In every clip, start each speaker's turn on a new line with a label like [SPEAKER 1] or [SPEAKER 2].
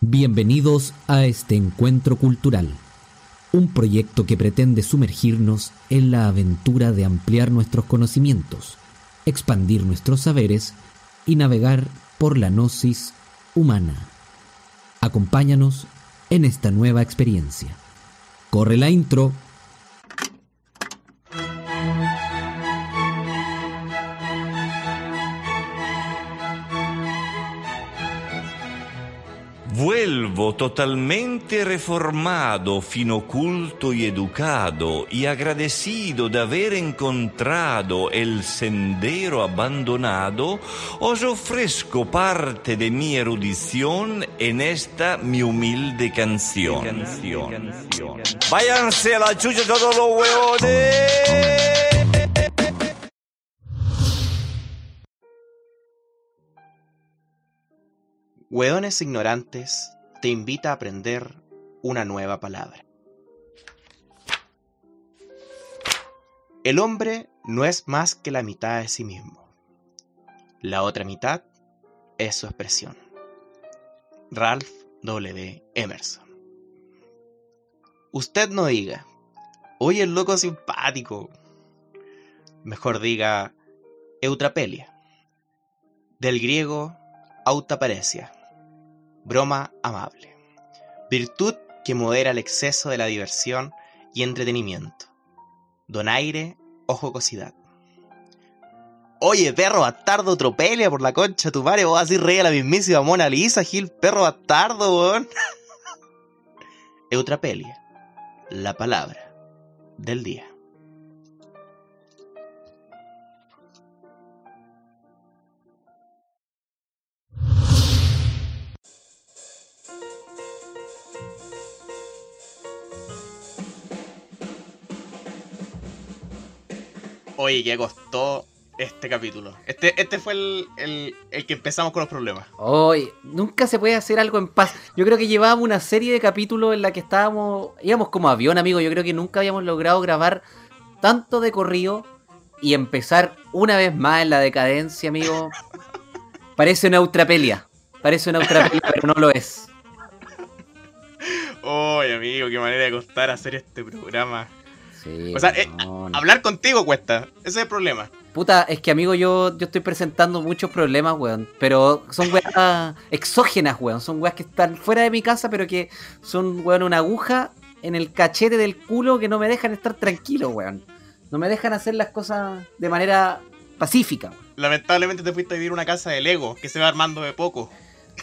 [SPEAKER 1] Bienvenidos a este encuentro cultural, un proyecto que pretende sumergirnos en la aventura de ampliar nuestros conocimientos, expandir nuestros saberes y navegar por la gnosis humana. Acompáñanos en esta nueva experiencia. Corre la intro.
[SPEAKER 2] Vuelvo totalmente reformado, fino culto y educado, y agradecido de haber encontrado el sendero abandonado, os ofrezco parte de mi erudición en esta mi humilde canción. Váyanse a la chucha todos los huevones.
[SPEAKER 3] Hueones Ignorantes te invita a aprender una nueva palabra. El hombre no es más que la mitad de sí mismo. La otra mitad es su expresión. Ralph W. Emerson. Usted no diga, oye el loco simpático. Mejor diga, eutrapelia. Del griego, autaparesia broma amable, virtud que modera el exceso de la diversión y entretenimiento, donaire o jocosidad. Oye, perro bastardo, tropelia por la concha tu madre, vos así rey a la mismísima Mona Lisa, Gil, perro bastardo, weón. Eutrapelia, la palabra del día. Oye, ¿qué costó este capítulo? Este, este fue el, que empezamos con los problemas.
[SPEAKER 4] Oye, nunca se puede hacer algo en paz. Yo creo que llevábamos una serie de capítulos en la que estábamos, íbamos como avión, amigo. Yo creo que nunca habíamos logrado grabar tanto de corrido y empezar una vez más en la decadencia, amigo. Parece una ultrapelia. Parece una ultrapelia, pero no lo es.
[SPEAKER 3] Oye, amigo, qué manera de costar hacer este programa o sea, eh, hablar contigo cuesta. Ese es el problema.
[SPEAKER 4] Puta, es que amigo, yo, yo estoy presentando muchos problemas, weón. Pero son weas exógenas, weón. Son weas que están fuera de mi casa, pero que son, weón, una aguja en el cachete del culo que no me dejan estar tranquilo, weón. No me dejan hacer las cosas de manera pacífica. Weón.
[SPEAKER 3] Lamentablemente te fuiste a vivir una casa de Lego que se va armando de poco.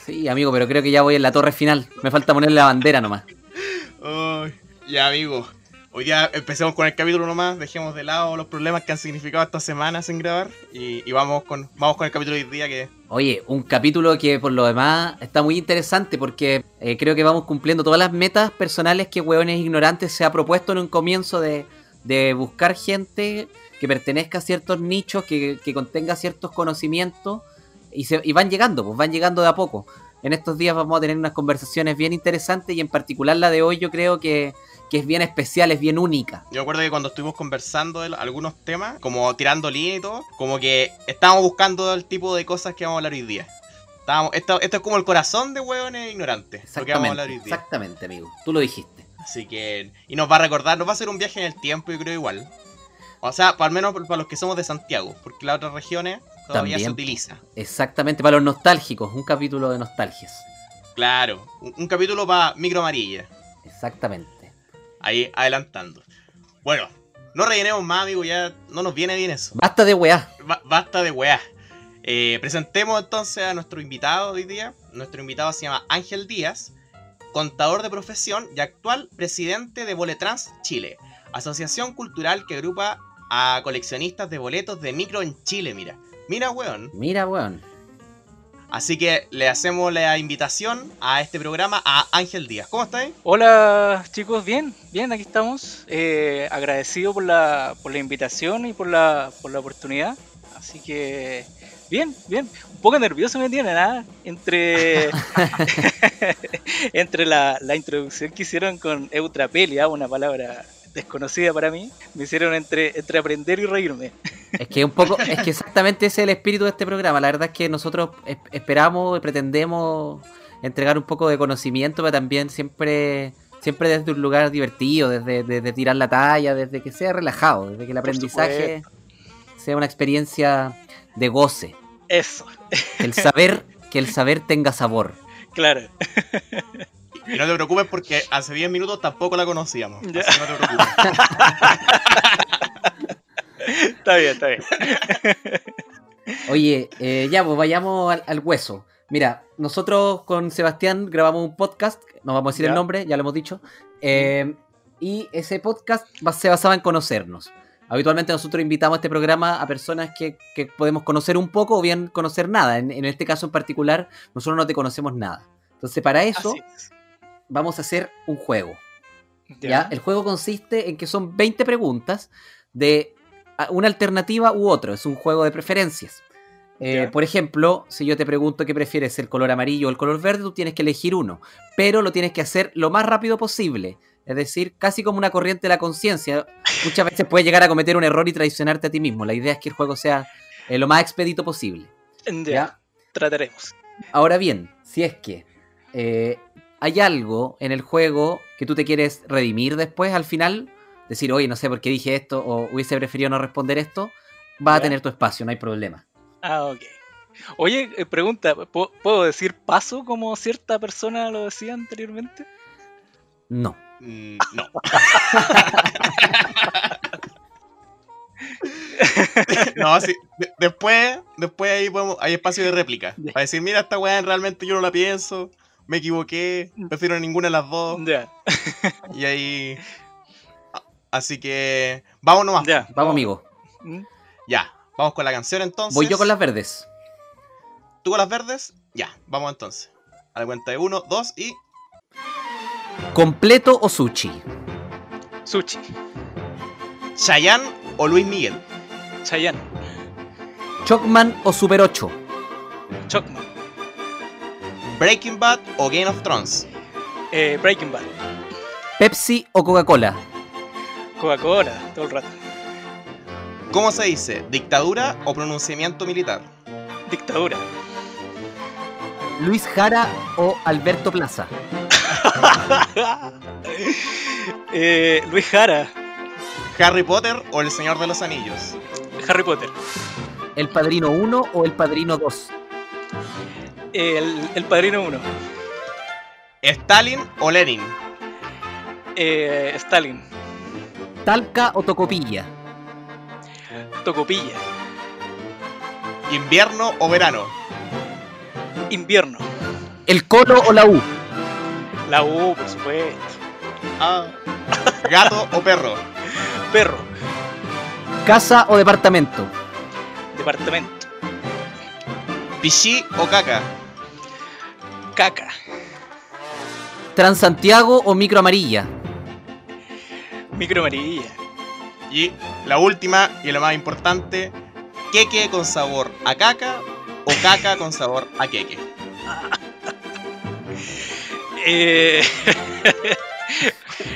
[SPEAKER 4] Sí, amigo, pero creo que ya voy en la torre final. Me falta ponerle la bandera nomás.
[SPEAKER 3] Ay, ya, amigo. Hoy día empecemos con el capítulo nomás, dejemos de lado los problemas que han significado estas semanas sin grabar y, vamos, con, vamos con el capítulo de hoy día que...
[SPEAKER 4] Oye, un capítulo que por lo demás está muy interesante porque eh, creo que vamos cumpliendo todas las metas personales que Hueones Ignorantes se ha propuesto en un comienzo de, buscar gente que pertenezca a ciertos nichos, que, contenga ciertos conocimientos y, se, y van llegando, pues van llegando de a poco. En estos días vamos a tener unas conversaciones bien interesantes y en particular la de hoy yo creo que que es bien especial, es bien única.
[SPEAKER 3] Yo recuerdo que cuando estuvimos conversando de algunos temas, como tirando línea y todo, como que estábamos buscando el tipo de cosas que vamos a hablar hoy día. Estábamos, esto, esto es como el corazón de hueones ignorantes.
[SPEAKER 4] Exactamente, exactamente, amigo. Tú lo dijiste.
[SPEAKER 3] Así que, y nos va a recordar, nos va a hacer un viaje en el tiempo, yo creo igual. O sea, al menos para los que somos de Santiago, porque las otras regiones todavía se utiliza.
[SPEAKER 4] Exactamente, para los nostálgicos, un capítulo de nostalgias.
[SPEAKER 3] Claro, un, un capítulo para micro amarilla.
[SPEAKER 4] Exactamente
[SPEAKER 3] ahí adelantando. Bueno, no rellenemos más, amigo, ya no nos viene bien eso.
[SPEAKER 4] Basta de weá.
[SPEAKER 3] basta de weá. Eh, presentemos entonces a nuestro invitado hoy día. Nuestro invitado se llama Ángel Díaz, contador de profesión y actual presidente de Boletrans Chile, asociación cultural que agrupa a coleccionistas de boletos de micro en Chile, mira. Mira, weón.
[SPEAKER 4] Mira, weón.
[SPEAKER 3] Así que le hacemos la invitación a este programa a Ángel Díaz. ¿Cómo estáis?
[SPEAKER 5] Hola chicos, bien, bien, aquí estamos. Eh, agradecido por la, por la invitación y por la, por la oportunidad. Así que bien, bien. Un poco nervioso me tiene, nada. Entre, entre la, la, introducción que hicieron con eutrapelia, una palabra desconocida para mí, me hicieron entre, entre aprender y reírme.
[SPEAKER 4] Es que un poco, es que exactamente ese es el espíritu de este programa. La verdad es que nosotros es- esperamos y pretendemos entregar un poco de conocimiento, pero también siempre, siempre desde un lugar divertido, desde, desde tirar la talla, desde que sea relajado, desde que el aprendizaje sea una experiencia de goce.
[SPEAKER 5] Eso,
[SPEAKER 4] el saber, que el saber tenga sabor.
[SPEAKER 5] claro.
[SPEAKER 3] Y no te preocupes porque hace 10 minutos tampoco la conocíamos.
[SPEAKER 5] Ya.
[SPEAKER 3] Así no te preocupes.
[SPEAKER 5] Está bien, está bien.
[SPEAKER 4] Oye, eh, ya, pues vayamos al, al hueso. Mira, nosotros con Sebastián grabamos un podcast, no vamos a decir
[SPEAKER 5] Ya.
[SPEAKER 4] el nombre, ya lo hemos dicho, eh, y ese podcast se basaba en conocernos. Habitualmente nosotros invitamos a este programa a personas que, que podemos conocer un poco o bien conocer nada. En, en este caso en particular, nosotros no te conocemos nada. Entonces, para eso
[SPEAKER 5] es.
[SPEAKER 4] Vamos a hacer un juego. ¿ya?
[SPEAKER 5] Ya.
[SPEAKER 4] El juego consiste en que son 20 preguntas de a- una alternativa u otra. Es un juego de preferencias. Eh, por ejemplo, si yo te pregunto qué prefieres, el color amarillo o el color verde, tú tienes que elegir uno. Pero lo tienes que hacer lo más rápido posible. Es decir, casi como una corriente de la conciencia. Muchas veces puedes llegar a cometer un error y traicionarte a ti mismo. La idea es que el juego sea eh, lo más expedito posible.
[SPEAKER 5] Ya,
[SPEAKER 4] ¿ya?
[SPEAKER 5] trataremos.
[SPEAKER 4] Ahora bien, si es que eh, hay algo en el juego que tú te quieres redimir después al final, decir, oye, no sé por qué dije esto o hubiese preferido no responder esto, va a tener tu espacio, no hay problema.
[SPEAKER 5] Ah, ok. Oye, eh, pregunta, ¿pu- ¿puedo decir paso como cierta persona lo decía anteriormente?
[SPEAKER 4] No.
[SPEAKER 3] Mm, no. no, sí. de- después, después ahí podemos, hay espacio de réplica. Para decir, mira, esta weá realmente yo no la pienso, me equivoqué, prefiero ninguna de las dos.
[SPEAKER 5] Ya,
[SPEAKER 3] Y ahí. Así que. Vamos nomás.
[SPEAKER 5] ya.
[SPEAKER 4] Vamos, amigo.
[SPEAKER 5] Mm,
[SPEAKER 3] Ya. Vamos con la canción entonces.
[SPEAKER 4] Voy yo con las verdes.
[SPEAKER 3] ¿Tú con las verdes? Ya, vamos entonces. A la cuenta de uno, dos y.
[SPEAKER 4] ¿Completo o sushi?
[SPEAKER 5] Sushi,
[SPEAKER 3] Chayanne o Luis Miguel.
[SPEAKER 5] Chayanne,
[SPEAKER 4] ¿Chocman o Super 8?
[SPEAKER 5] Chocman,
[SPEAKER 3] Breaking Bad o Game of Thrones.
[SPEAKER 5] eh, Breaking Bad,
[SPEAKER 4] ¿Pepsi o Coca-Cola?
[SPEAKER 5] Coca-Cola, todo el rato.
[SPEAKER 3] ¿Cómo se dice? ¿Dictadura o pronunciamiento militar?
[SPEAKER 5] Dictadura,
[SPEAKER 4] ¿Luis Jara o Alberto Plaza?
[SPEAKER 5] eh, Luis Jara,
[SPEAKER 3] ¿Harry Potter o El Señor de los Anillos?
[SPEAKER 5] Harry Potter,
[SPEAKER 4] ¿El Padrino 1 o El Padrino 2?
[SPEAKER 5] El, el Padrino 1,
[SPEAKER 3] ¿Stalin o Lenin?
[SPEAKER 5] eh, Stalin,
[SPEAKER 4] ¿Talca o Tocopilla?
[SPEAKER 5] Tocopilla,
[SPEAKER 3] ¿Invierno o verano?
[SPEAKER 5] Invierno,
[SPEAKER 4] ¿El Colo o la U?
[SPEAKER 5] la U, por supuesto,
[SPEAKER 3] Ah. ¿Gato o perro?
[SPEAKER 5] Perro,
[SPEAKER 4] ¿Casa o departamento?
[SPEAKER 5] Departamento,
[SPEAKER 3] ¿Pichí o caca?
[SPEAKER 5] Caca,
[SPEAKER 4] ¿Transantiago o Micro Amarilla?
[SPEAKER 5] Micro Amarilla,
[SPEAKER 3] Y la última y la más importante, queque con sabor a caca o caca con sabor a queque.
[SPEAKER 5] eh...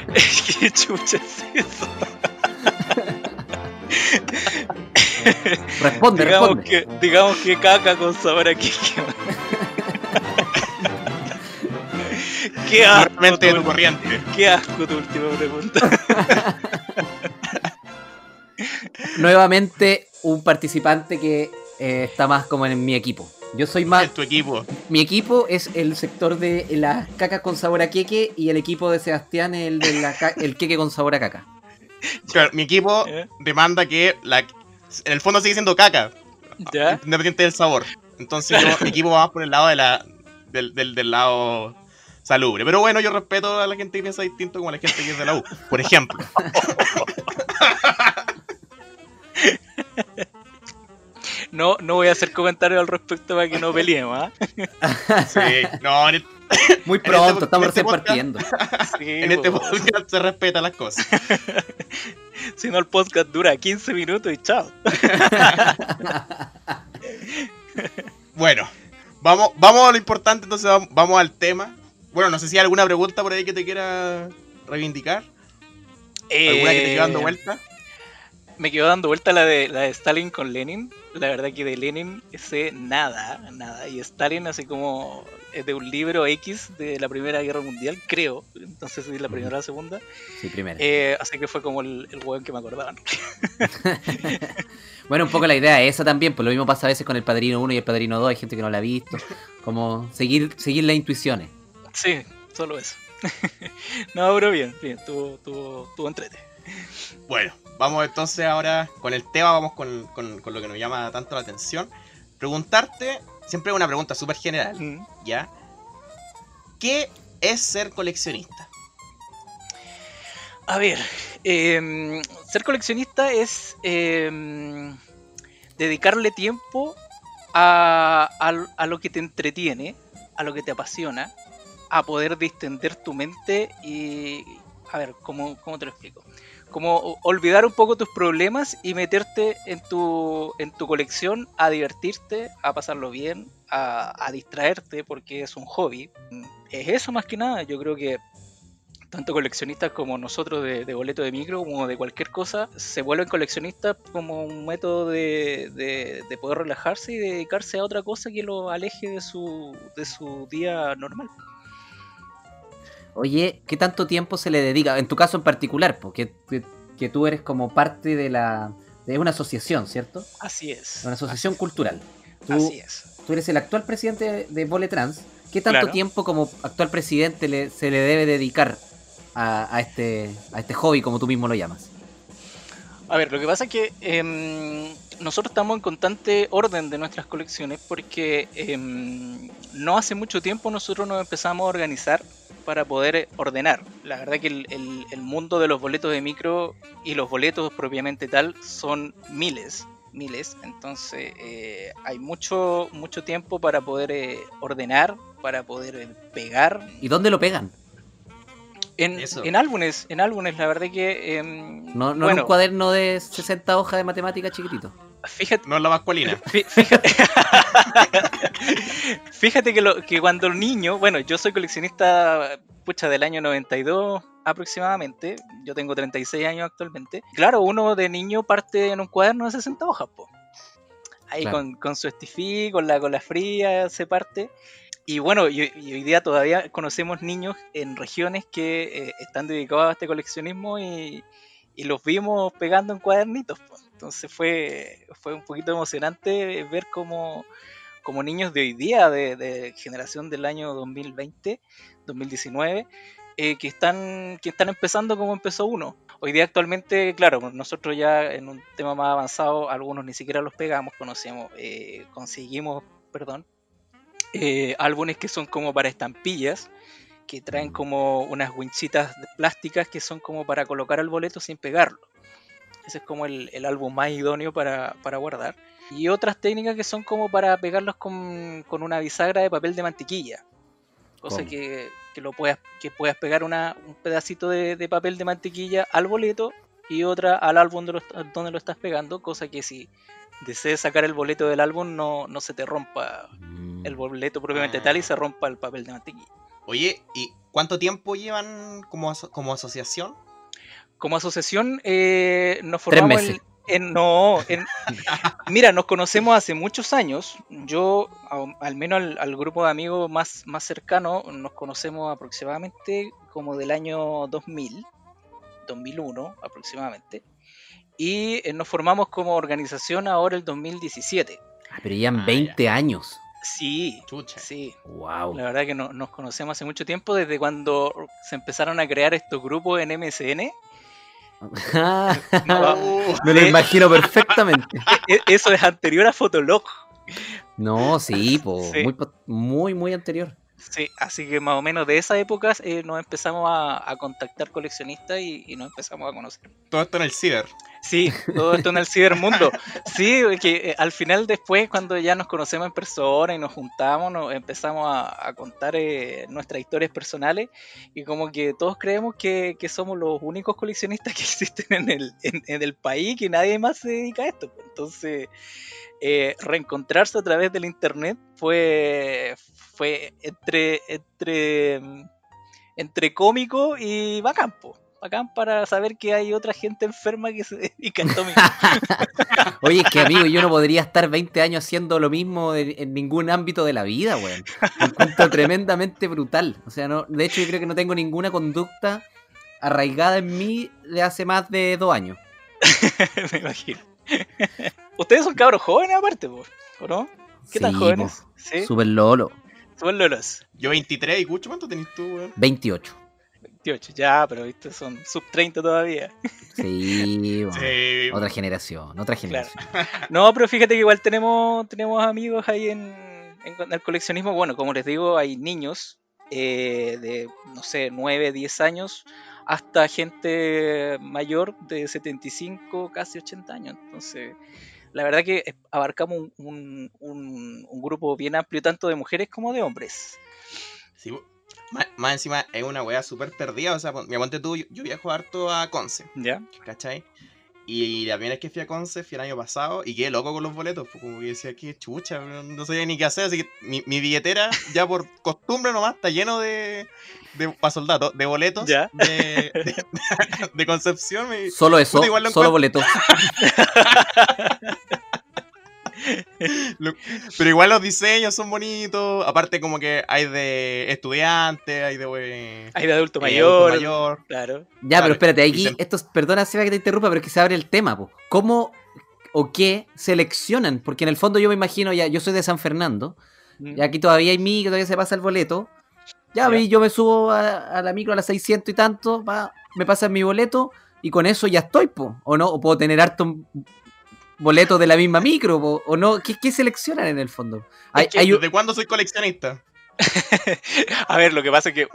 [SPEAKER 5] ¿Qué chucha es eso?
[SPEAKER 4] Responde,
[SPEAKER 5] digamos
[SPEAKER 4] responde.
[SPEAKER 5] que, digamos que caca con sabor a Kike. Qué asco, tu,
[SPEAKER 3] tu corriente.
[SPEAKER 5] qué asco tu última pregunta.
[SPEAKER 4] Nuevamente un participante que eh, está más como en mi equipo. Yo soy más...
[SPEAKER 3] En tu equipo.
[SPEAKER 4] Mi equipo es el sector de las cacas con sabor a queque y el equipo de Sebastián el de la ca- el queque con sabor a caca.
[SPEAKER 3] Claro, mi equipo
[SPEAKER 5] ¿Eh?
[SPEAKER 3] demanda que la, en el fondo sigue siendo caca,
[SPEAKER 5] ¿Ya?
[SPEAKER 3] independiente del sabor. Entonces yo, mi equipo va más por el lado de la, del, del, del lado salubre. Pero bueno, yo respeto a la gente que piensa distinto como a la gente que es de la U, por ejemplo.
[SPEAKER 5] No, no voy a hacer comentarios al respecto para que no peleemos, ¿ah?
[SPEAKER 3] Sí, no, el-
[SPEAKER 4] Muy
[SPEAKER 3] este
[SPEAKER 4] pronto, estamos
[SPEAKER 3] este
[SPEAKER 4] recién
[SPEAKER 3] podcast-
[SPEAKER 4] partiendo.
[SPEAKER 5] Sí,
[SPEAKER 3] en este
[SPEAKER 5] po.
[SPEAKER 3] podcast se respetan las cosas.
[SPEAKER 5] Si no, el podcast dura 15 minutos y chao.
[SPEAKER 3] Bueno, vamos, vamos a lo importante, entonces vam- vamos al tema. Bueno, no sé si hay alguna pregunta por ahí que te quiera reivindicar. ¿Alguna que te esté dando
[SPEAKER 5] Eh,
[SPEAKER 3] vuelta?
[SPEAKER 5] Me quedó dando vuelta la de, la de Stalin con Lenin. La verdad que de Lenin sé nada, nada. Y Stalin así como es de un libro X de la Primera Guerra Mundial, creo. Entonces es la primera o la segunda.
[SPEAKER 4] Sí, primero.
[SPEAKER 5] Eh, así que fue como el, el hueón que me acordaban.
[SPEAKER 4] bueno, un poco la idea es esa también, pues lo mismo pasa a veces con el Padrino 1 y el Padrino 2, hay gente que no la ha visto. Como seguir, seguir las intuiciones.
[SPEAKER 5] Sí, solo eso. no, pero bien, bien, tuvo, tuvo, tuvo entrete.
[SPEAKER 6] Bueno, vamos entonces ahora con el tema, vamos con, con- con lo que nos llama tanto la atención. Preguntarte, siempre una pregunta súper general,
[SPEAKER 5] Mm.
[SPEAKER 6] ¿ya? ¿Qué es ser coleccionista?
[SPEAKER 5] A ver, em, ser coleccionista es em, dedicarle tiempo a, a- a lo que te entretiene, a lo que te apasiona, a poder distender tu mente y... A ver, ¿cómo, cómo te lo explico? Como olvidar un poco tus problemas y meterte en tu, en tu colección a divertirte, a pasarlo bien, a, distraerte porque es un hobby. Es eso más que nada, yo creo que tanto coleccionistas como nosotros de, de boleto de micro, como de cualquier cosa, se vuelven coleccionistas como un método de, de- de poder relajarse y dedicarse a otra cosa que lo aleje de su, de su día normal.
[SPEAKER 4] Oye, ¿qué tanto tiempo se le dedica? En tu caso en particular, porque que, que tú eres como parte de la de una asociación, ¿cierto?
[SPEAKER 5] Así es.
[SPEAKER 4] Una asociación cultural. Tú,
[SPEAKER 5] Así es.
[SPEAKER 4] tú eres el actual presidente de, de Vole Trans. ¿Qué tanto
[SPEAKER 5] Claro.
[SPEAKER 4] tiempo como actual presidente le- se le debe dedicar a, a este, a este hobby, como tú mismo lo llamas?
[SPEAKER 5] A ver, lo que pasa es que em, nosotros estamos en constante orden de nuestras colecciones porque em, no hace mucho tiempo nosotros nos empezamos a organizar para poder eh, ordenar. La verdad que el, mundo de los boletos de micro y los boletos propiamente tal son miles, miles. Entonces eh, hay mucho, mucho tiempo para poder eh, ordenar, para poder eh, pegar.
[SPEAKER 4] ¿Y dónde lo pegan?
[SPEAKER 5] En, en álbumes, en álbumes, la verdad que... em,
[SPEAKER 4] No, no en
[SPEAKER 5] bueno,
[SPEAKER 4] un cuaderno de 60 hojas de matemáticas chiquitito.
[SPEAKER 5] fíjate,
[SPEAKER 6] No es la masculina.
[SPEAKER 5] Fí- Fíjate, fíjate que, lo, que cuando el niño, bueno, yo soy coleccionista, pucha, del año 92 aproximadamente, yo tengo 36 años actualmente. Claro, uno de niño parte en un cuaderno de 60 hojas, po. Ahí
[SPEAKER 4] Claro.
[SPEAKER 5] con, con su estifí, con la cola fría se parte. Y bueno, y, hoy día todavía conocemos niños en regiones que eh, están dedicados a este coleccionismo y, y los vimos pegando en cuadernitos. Entonces fue, fue un poquito emocionante ver cómo, como niños de hoy día, de, de generación del año 2020, 2019, eh, que, están, que están empezando como empezó uno. Hoy día actualmente, claro, nosotros ya en un tema más avanzado, algunos ni siquiera los pegamos, conocemos, eh, conseguimos, perdón, eh, álbumes que son como para estampillas, que traen como unas winchitas plásticas que son como para colocar el boleto sin pegarlo. Ese es como el, el álbum más idóneo para, para guardar. Y otras técnicas que son como para pegarlos con, con una bisagra de papel de mantequilla. Cosa que, que lo puedas, que puedas pegar una, un pedacito de, de papel de mantequilla al boleto y otra al álbum de lo- donde lo estás pegando. Cosa que si desees sacar el boleto del álbum no, no se te rompa
[SPEAKER 4] Mm.
[SPEAKER 5] el boleto propiamente tal y se rompa el papel de mantequilla.
[SPEAKER 6] Oye, ¿y cuánto tiempo llevan como, aso- como asociación?
[SPEAKER 5] Como asociación eh, nos
[SPEAKER 4] Tres
[SPEAKER 5] formamos
[SPEAKER 4] meses.
[SPEAKER 5] en, en- no, en- mira, nos conocemos hace muchos años. Yo, al menos al, al grupo de amigos más, más cercano, nos conocemos aproximadamente como del año 2000, 2001 aproximadamente. Y eh, nos formamos como organización ahora el 2017.
[SPEAKER 4] Ah, pero
[SPEAKER 6] Ah,
[SPEAKER 4] 20 años.
[SPEAKER 5] Sí,
[SPEAKER 6] Chucha.
[SPEAKER 5] sí.
[SPEAKER 4] Wow.
[SPEAKER 5] La verdad que no- nos conocemos hace mucho tiempo, desde cuando se empezaron a crear estos grupos en MSN. No,
[SPEAKER 4] Me lo imagino perfectamente.
[SPEAKER 5] E- Eso es anterior a Fotolog.
[SPEAKER 4] No, sí, po,
[SPEAKER 5] Sí.
[SPEAKER 4] Muy, po- muy, muy anterior.
[SPEAKER 5] Sí, así que más o menos de esa época eh, nos empezamos a, a contactar coleccionistas y, y nos empezamos a conocer.
[SPEAKER 6] todo esto en el ciber.
[SPEAKER 5] Sí, todo esto en el cibermundo. Sí, que eh, al final después cuando ya nos conocemos en persona y nos juntamos, nos empezamos a, a contar eh, nuestras historias personales y como que todos creemos que, que somos los únicos coleccionistas que existen en el, en, en el país, que nadie más se dedica a esto. Entonces, eh, reencontrarse a través del internet fue, fue entre, entre, entre cómico y bacán, po. bacán para saber que hay otra gente enferma que se dedica a esto mismo.
[SPEAKER 4] Oye, es que amigo, yo no podría estar 20 años haciendo lo mismo en, en ningún ámbito de la vida, weón. Me encuentro tremendamente brutal. O sea, no, de hecho yo creo que no tengo ninguna conducta arraigada en mí de hace más de dos años.
[SPEAKER 5] Me imagino. Ustedes son cabros jóvenes aparte, ¿o no? ¿Qué tan jóvenes?
[SPEAKER 4] po.
[SPEAKER 5] Sí,
[SPEAKER 4] Super lolo.
[SPEAKER 5] Son lolos.
[SPEAKER 6] Yo 23 y Cucho, ¿cuánto tenés tú, weón?
[SPEAKER 4] 28.
[SPEAKER 5] 28, ya, pero viste, son sub 30 todavía.
[SPEAKER 4] Sí, weón.
[SPEAKER 6] Sí.
[SPEAKER 4] Otra generación, otra generación.
[SPEAKER 5] No, pero fíjate que igual tenemos, tenemos amigos ahí en, en el coleccionismo. Bueno, como les digo, hay niños eh, de, no sé, 9, 10 años, hasta gente mayor de 75, casi 80 años. Entonces, la verdad que abarcamos un, un- un- un grupo bien amplio, tanto de mujeres como de hombres.
[SPEAKER 6] Sí, más, más encima es una weá súper perdida. O sea, mira, ponte tú, yo, yo viajo harto a Conce,
[SPEAKER 5] ¿Ya?
[SPEAKER 6] ¿cachai? Y la primera vez que fui a Conce fui el año pasado y quedé loco con los boletos. pues, Como que decía, qué chucha, no, no sabía ni qué hacer. Así que mi, mi billetera, ya por costumbre nomás, está lleno de. de para soldados, de boletos
[SPEAKER 5] Ya.
[SPEAKER 6] De, de, de Concepción. me-
[SPEAKER 4] Solo eso,
[SPEAKER 6] Puta, igual lo
[SPEAKER 4] solo
[SPEAKER 6] encuentro-
[SPEAKER 4] boleto.
[SPEAKER 6] Lo- Pero igual los diseños son bonitos. Aparte, como que hay de estudiantes, hay de. eh,
[SPEAKER 5] Hay de adulto
[SPEAKER 6] eh,
[SPEAKER 5] mayor.
[SPEAKER 6] adulto mayor.
[SPEAKER 5] Claro.
[SPEAKER 4] Ya,
[SPEAKER 6] Claro,
[SPEAKER 4] pero espérate, aquí,
[SPEAKER 6] se-
[SPEAKER 4] esto, es- perdona Seba que te interrumpa, pero es que se abre el tema, po. ¿Cómo o qué seleccionan? Porque en el fondo yo me imagino, ya, yo soy de San Fernando,
[SPEAKER 5] Mm.
[SPEAKER 4] y aquí todavía hay micro, todavía se pasa el boleto. Ya,
[SPEAKER 5] Ya.
[SPEAKER 4] vi, yo me subo a, a la micro a las 600 y tanto, va, me pasan mi boleto, y con eso ya estoy, po. O no, o puedo tener harto boletos de la misma micro, po, o no, ¿qué, qué seleccionan en el fondo? Hay,
[SPEAKER 6] que,
[SPEAKER 4] hay un-
[SPEAKER 6] ¿Desde cuándo soy coleccionista?
[SPEAKER 5] A ver, lo que pasa es que.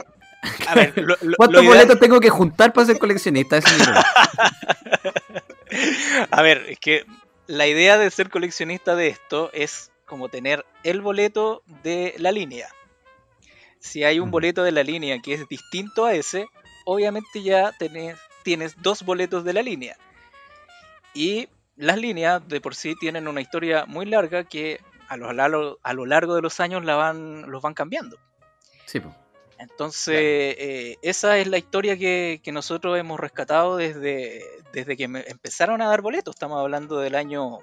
[SPEAKER 5] A ver, lo, lo-
[SPEAKER 4] ¿Cuántos
[SPEAKER 5] lo
[SPEAKER 4] boletos tengo que juntar para ser coleccionista? Es.
[SPEAKER 5] A ver, es que la idea de ser coleccionista de esto es como tener el boleto de la línea. Si hay un boleto de la línea que es distinto a ese, obviamente ya tenés, tienes dos boletos de la línea. Y las líneas de por sí tienen una historia muy larga que a lo, largo- a lo largo de los años la van, los van cambiando.
[SPEAKER 4] Sí, po.
[SPEAKER 5] Entonces, eh, esa es la historia que, que nosotros hemos rescatado desde, desde que me- empezaron a dar boletos. Estamos hablando del año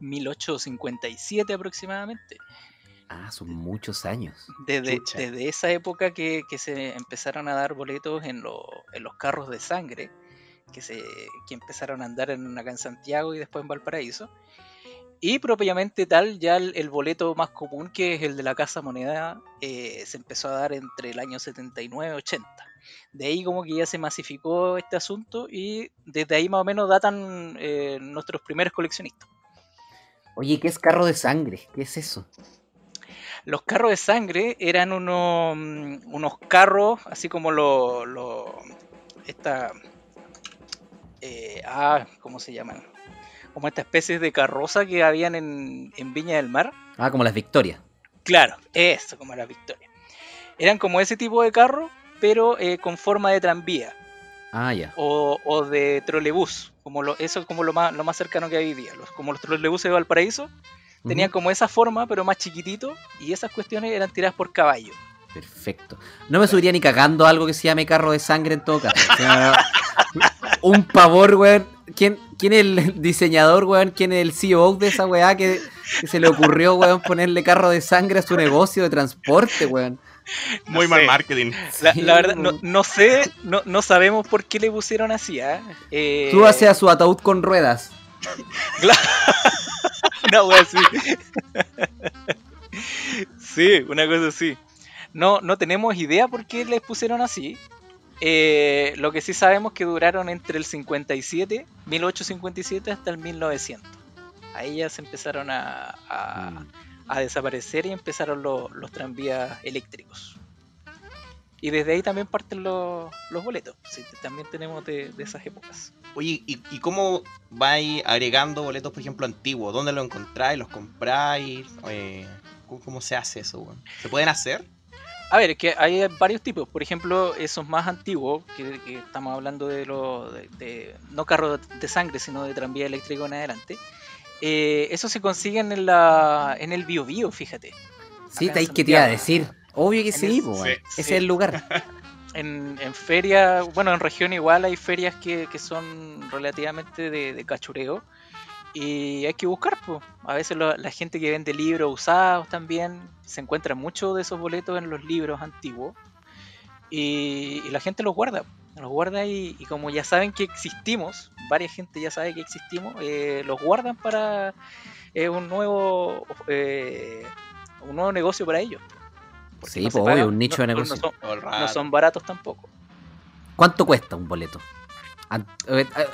[SPEAKER 5] 1857 aproximadamente.
[SPEAKER 4] Ah, son muchos años.
[SPEAKER 5] Desde, desde esa época que, que se empezaron a dar boletos en, lo- en los carros de sangre, que, se, que empezaron a andar en, acá en Santiago y después en Valparaíso. Y propiamente tal, ya el, el boleto más común, que es el de la Casa Moneda, eh, se empezó a dar entre el año 79 y 80. De ahí como que ya se masificó este asunto y desde ahí más o menos datan eh, nuestros primeros coleccionistas.
[SPEAKER 4] Oye, ¿qué es carro de sangre? ¿Qué es eso?
[SPEAKER 5] Los carros de sangre eran unos, mm, unos carros, así como lo, lo- esta, eh, ah, ¿cómo se llaman? Como estas especies de carroza que habían en, en Viña del Mar.
[SPEAKER 4] Ah, como las victorias.
[SPEAKER 5] Claro, eso, como la Victoria. Eran como ese tipo de carro, pero eh, con forma de tranvía
[SPEAKER 4] Ah, ya.
[SPEAKER 5] o, o de trolebús. Como lo, eso es como lo más, lo más cercano que hay hoy día. Los, como los trolebuses de Valparaíso, tenían como esa forma, pero más chiquitito, y esas cuestiones eran tiradas por caballo.
[SPEAKER 4] Perfecto. No me subiría ni cagando algo que se llame carro de sangre en todo caso. O sea, un pavor, weón. ¿Quién, ¿Quién es el diseñador, weón? ¿Quién es el CEO de esa weá que, que se le ocurrió, weón, ponerle carro de sangre a su negocio de transporte, weón?
[SPEAKER 6] Muy
[SPEAKER 5] No
[SPEAKER 6] mal
[SPEAKER 5] sé.
[SPEAKER 6] marketing.
[SPEAKER 5] La,
[SPEAKER 4] Sí,
[SPEAKER 5] la verdad, no, no sé, no, no sabemos por qué le pusieron así, ¿ah? Eh,
[SPEAKER 4] Tú haces a su ataúd con ruedas.
[SPEAKER 5] Una wea así. sí, una cosa así. No, no tenemos idea por qué les pusieron así. Eh, lo que sí sabemos que duraron entre el 57, 1857 hasta el 1900. Ahí ya se empezaron a, a-
[SPEAKER 4] Mm.
[SPEAKER 5] a desaparecer y empezaron los, los tranvías eléctricos. Y desde ahí también parten los, los boletos. Sí, también tenemos de, de esas épocas.
[SPEAKER 6] Oye, ¿y, y cómo vais agregando boletos, por ejemplo, antiguos? ¿Dónde los encontráis? ¿Los compráis? Eh, ¿cómo, cómo se hace eso? ¿Se pueden hacer?
[SPEAKER 5] A ver, es que hay varios tipos. Por ejemplo, esos más antiguos, que, que estamos hablando de los. De, de- no carros de sangre, sino de tranvía eléctrico en adelante. Eh, esos se consiguen en, la, en el Biobío, fíjate.
[SPEAKER 4] Sí, te que te iba a decir. Obvio que
[SPEAKER 5] En
[SPEAKER 4] sí,
[SPEAKER 5] el-
[SPEAKER 4] po, weón.
[SPEAKER 6] sí,
[SPEAKER 4] Ese
[SPEAKER 5] sí.
[SPEAKER 4] es el lugar.
[SPEAKER 5] en, en feria, bueno, en región igual hay ferias que, que son relativamente de, de cachureo. Y hay que buscar, pues. A veces lo- la gente que vende libros usados también se encuentra mucho de esos boletos en los libros antiguos. Y, y la gente los guarda. Los guarda y, y como ya saben que existimos, varias gente ya sabe que existimos, eh, los guardan para eh, un nuevo eh, un nuevo negocio para ellos.
[SPEAKER 4] Sí,
[SPEAKER 5] no
[SPEAKER 4] pues,
[SPEAKER 5] pagan-
[SPEAKER 4] obvio, un nicho de
[SPEAKER 5] no
[SPEAKER 4] negocio.
[SPEAKER 5] son- no son baratos tampoco.
[SPEAKER 4] ¿Cuánto cuesta un boleto?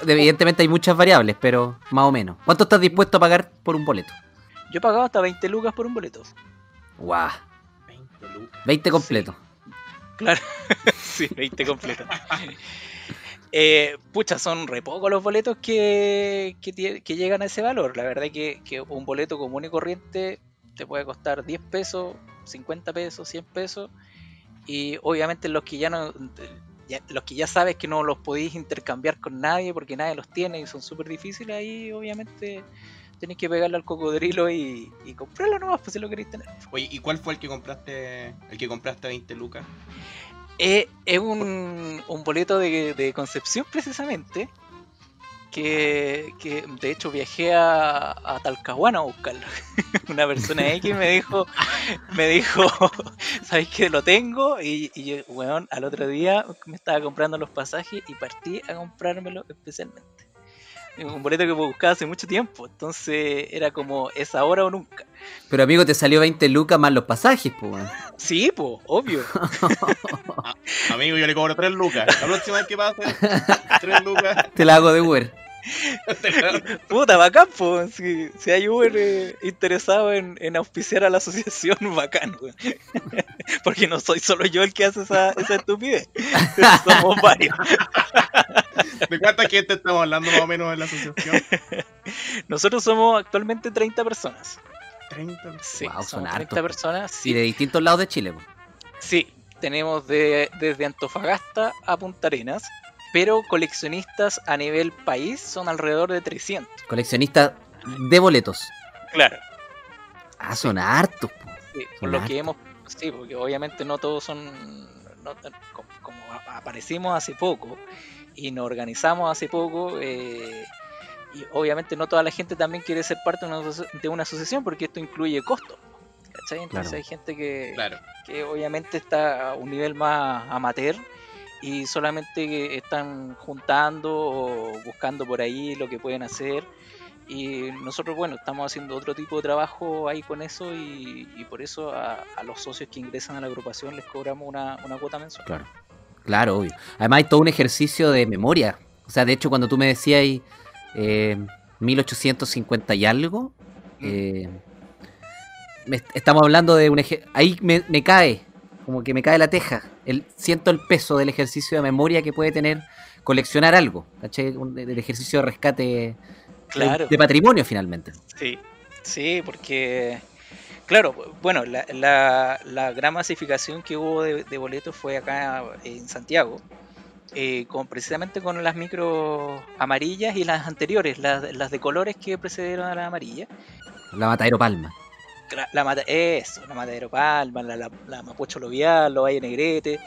[SPEAKER 4] Evidentemente hay muchas variables, pero más o menos. ¿Cuánto estás dispuesto a pagar por un boleto?
[SPEAKER 5] Yo he pagado hasta 20 lucas por un boleto.
[SPEAKER 4] Guau,
[SPEAKER 6] 20 lucas.
[SPEAKER 4] 20 completo.
[SPEAKER 5] Claro, sí, 20 completo. Eh, pucha, son re pocos los boletos que, que, llegan a ese valor. La verdad que, que un boleto común y corriente te puede costar 10 pesos, 50 pesos, 100 pesos. Y obviamente los que ya no ya- los que ya sabes que no los podéis intercambiar con nadie porque nadie los tiene y son súper difíciles, ahí obviamente tenéis que pegarle al cocodrilo y, y comprarlo nomás, pues si lo queréis tener.
[SPEAKER 6] Oye, ¿y cuál fue el que compraste? El que compraste a 20 lucas.
[SPEAKER 5] Eh, es un, un boleto de, de Concepción precisamente. Que, que de hecho viajé a, a a buscarlo. Una persona X me dijo, me dijo, ¿sabes que lo tengo? Y, y yo, weón, al otro día me estaba comprando los pasajes y partí a comprármelo especialmente. Un boleto que buscaba hace mucho tiempo, entonces era como es ahora o nunca.
[SPEAKER 4] Pero amigo, te salió 20 lucas más los pasajes, pues. weón.
[SPEAKER 5] Sí, pues, obvio.
[SPEAKER 6] Amigo, yo le cobro 3 lucas. La próxima vez que pase, 3 lucas.
[SPEAKER 4] Te la hago de Uber.
[SPEAKER 5] Puta, bacán, pues. Si, si hay Uber eh, interesado en, en auspiciar a la asociación, bacán. Porque no soy solo yo el que hace esa, esa estupidez. Somos varios.
[SPEAKER 6] ¿De cuánta gente estamos hablando más o menos en la asociación?
[SPEAKER 5] Nosotros somos actualmente 30 personas.
[SPEAKER 6] 30.
[SPEAKER 5] Sí,
[SPEAKER 4] Guau, son
[SPEAKER 5] somos 30
[SPEAKER 4] hartos, po.
[SPEAKER 5] personas.
[SPEAKER 4] Y de distintos lados de Chile, pues.
[SPEAKER 5] sí, tenemos de, desde Antofagasta a Punta Arenas. Pero coleccionistas a nivel país son alrededor de 300.
[SPEAKER 4] Coleccionistas de boletos.
[SPEAKER 5] Claro.
[SPEAKER 4] Ah, son hartos, po.
[SPEAKER 5] Sí, por lo
[SPEAKER 4] hartos.
[SPEAKER 5] que hemos, sí, porque obviamente no todos son, no- co- como, aparecimos hace poco y nos organizamos hace poco, eh, y obviamente no toda la gente también quiere ser parte de una, de una asociación porque esto incluye costos. ¿cachai? Entonces
[SPEAKER 4] Claro.
[SPEAKER 5] hay gente que,
[SPEAKER 6] Claro.
[SPEAKER 5] que obviamente está a un nivel más amateur y solamente están juntando o buscando por ahí lo que pueden hacer. Y nosotros, bueno, estamos haciendo otro tipo de trabajo ahí con eso y, y por eso a, a los socios que ingresan a la agrupación les cobramos una, una cuota mensual.
[SPEAKER 4] Claro. Claro, obvio. Además hay todo un ejercicio de memoria. O sea, de hecho, cuando tú me decías ahí, eh, 1850 y algo, eh, me- estamos hablando de un Ahí me, me cae, como que me cae la teja. El, siento el peso del ejercicio de memoria que puede tener coleccionar algo. del ejercicio de rescate de- patrimonio finalmente.
[SPEAKER 5] Sí, sí, porque, claro, bueno, la, la, la gran masificación que hubo de, de boletos fue acá en Santiago, eh, con, precisamente con las micro amarillas y las anteriores, las, las de colores que precedieron a la amarilla.
[SPEAKER 4] La Matadero Palma.
[SPEAKER 5] La, la mata, eso, la Matadero Palma, la, la, la Mapocho Lovial, los Valle Negrete.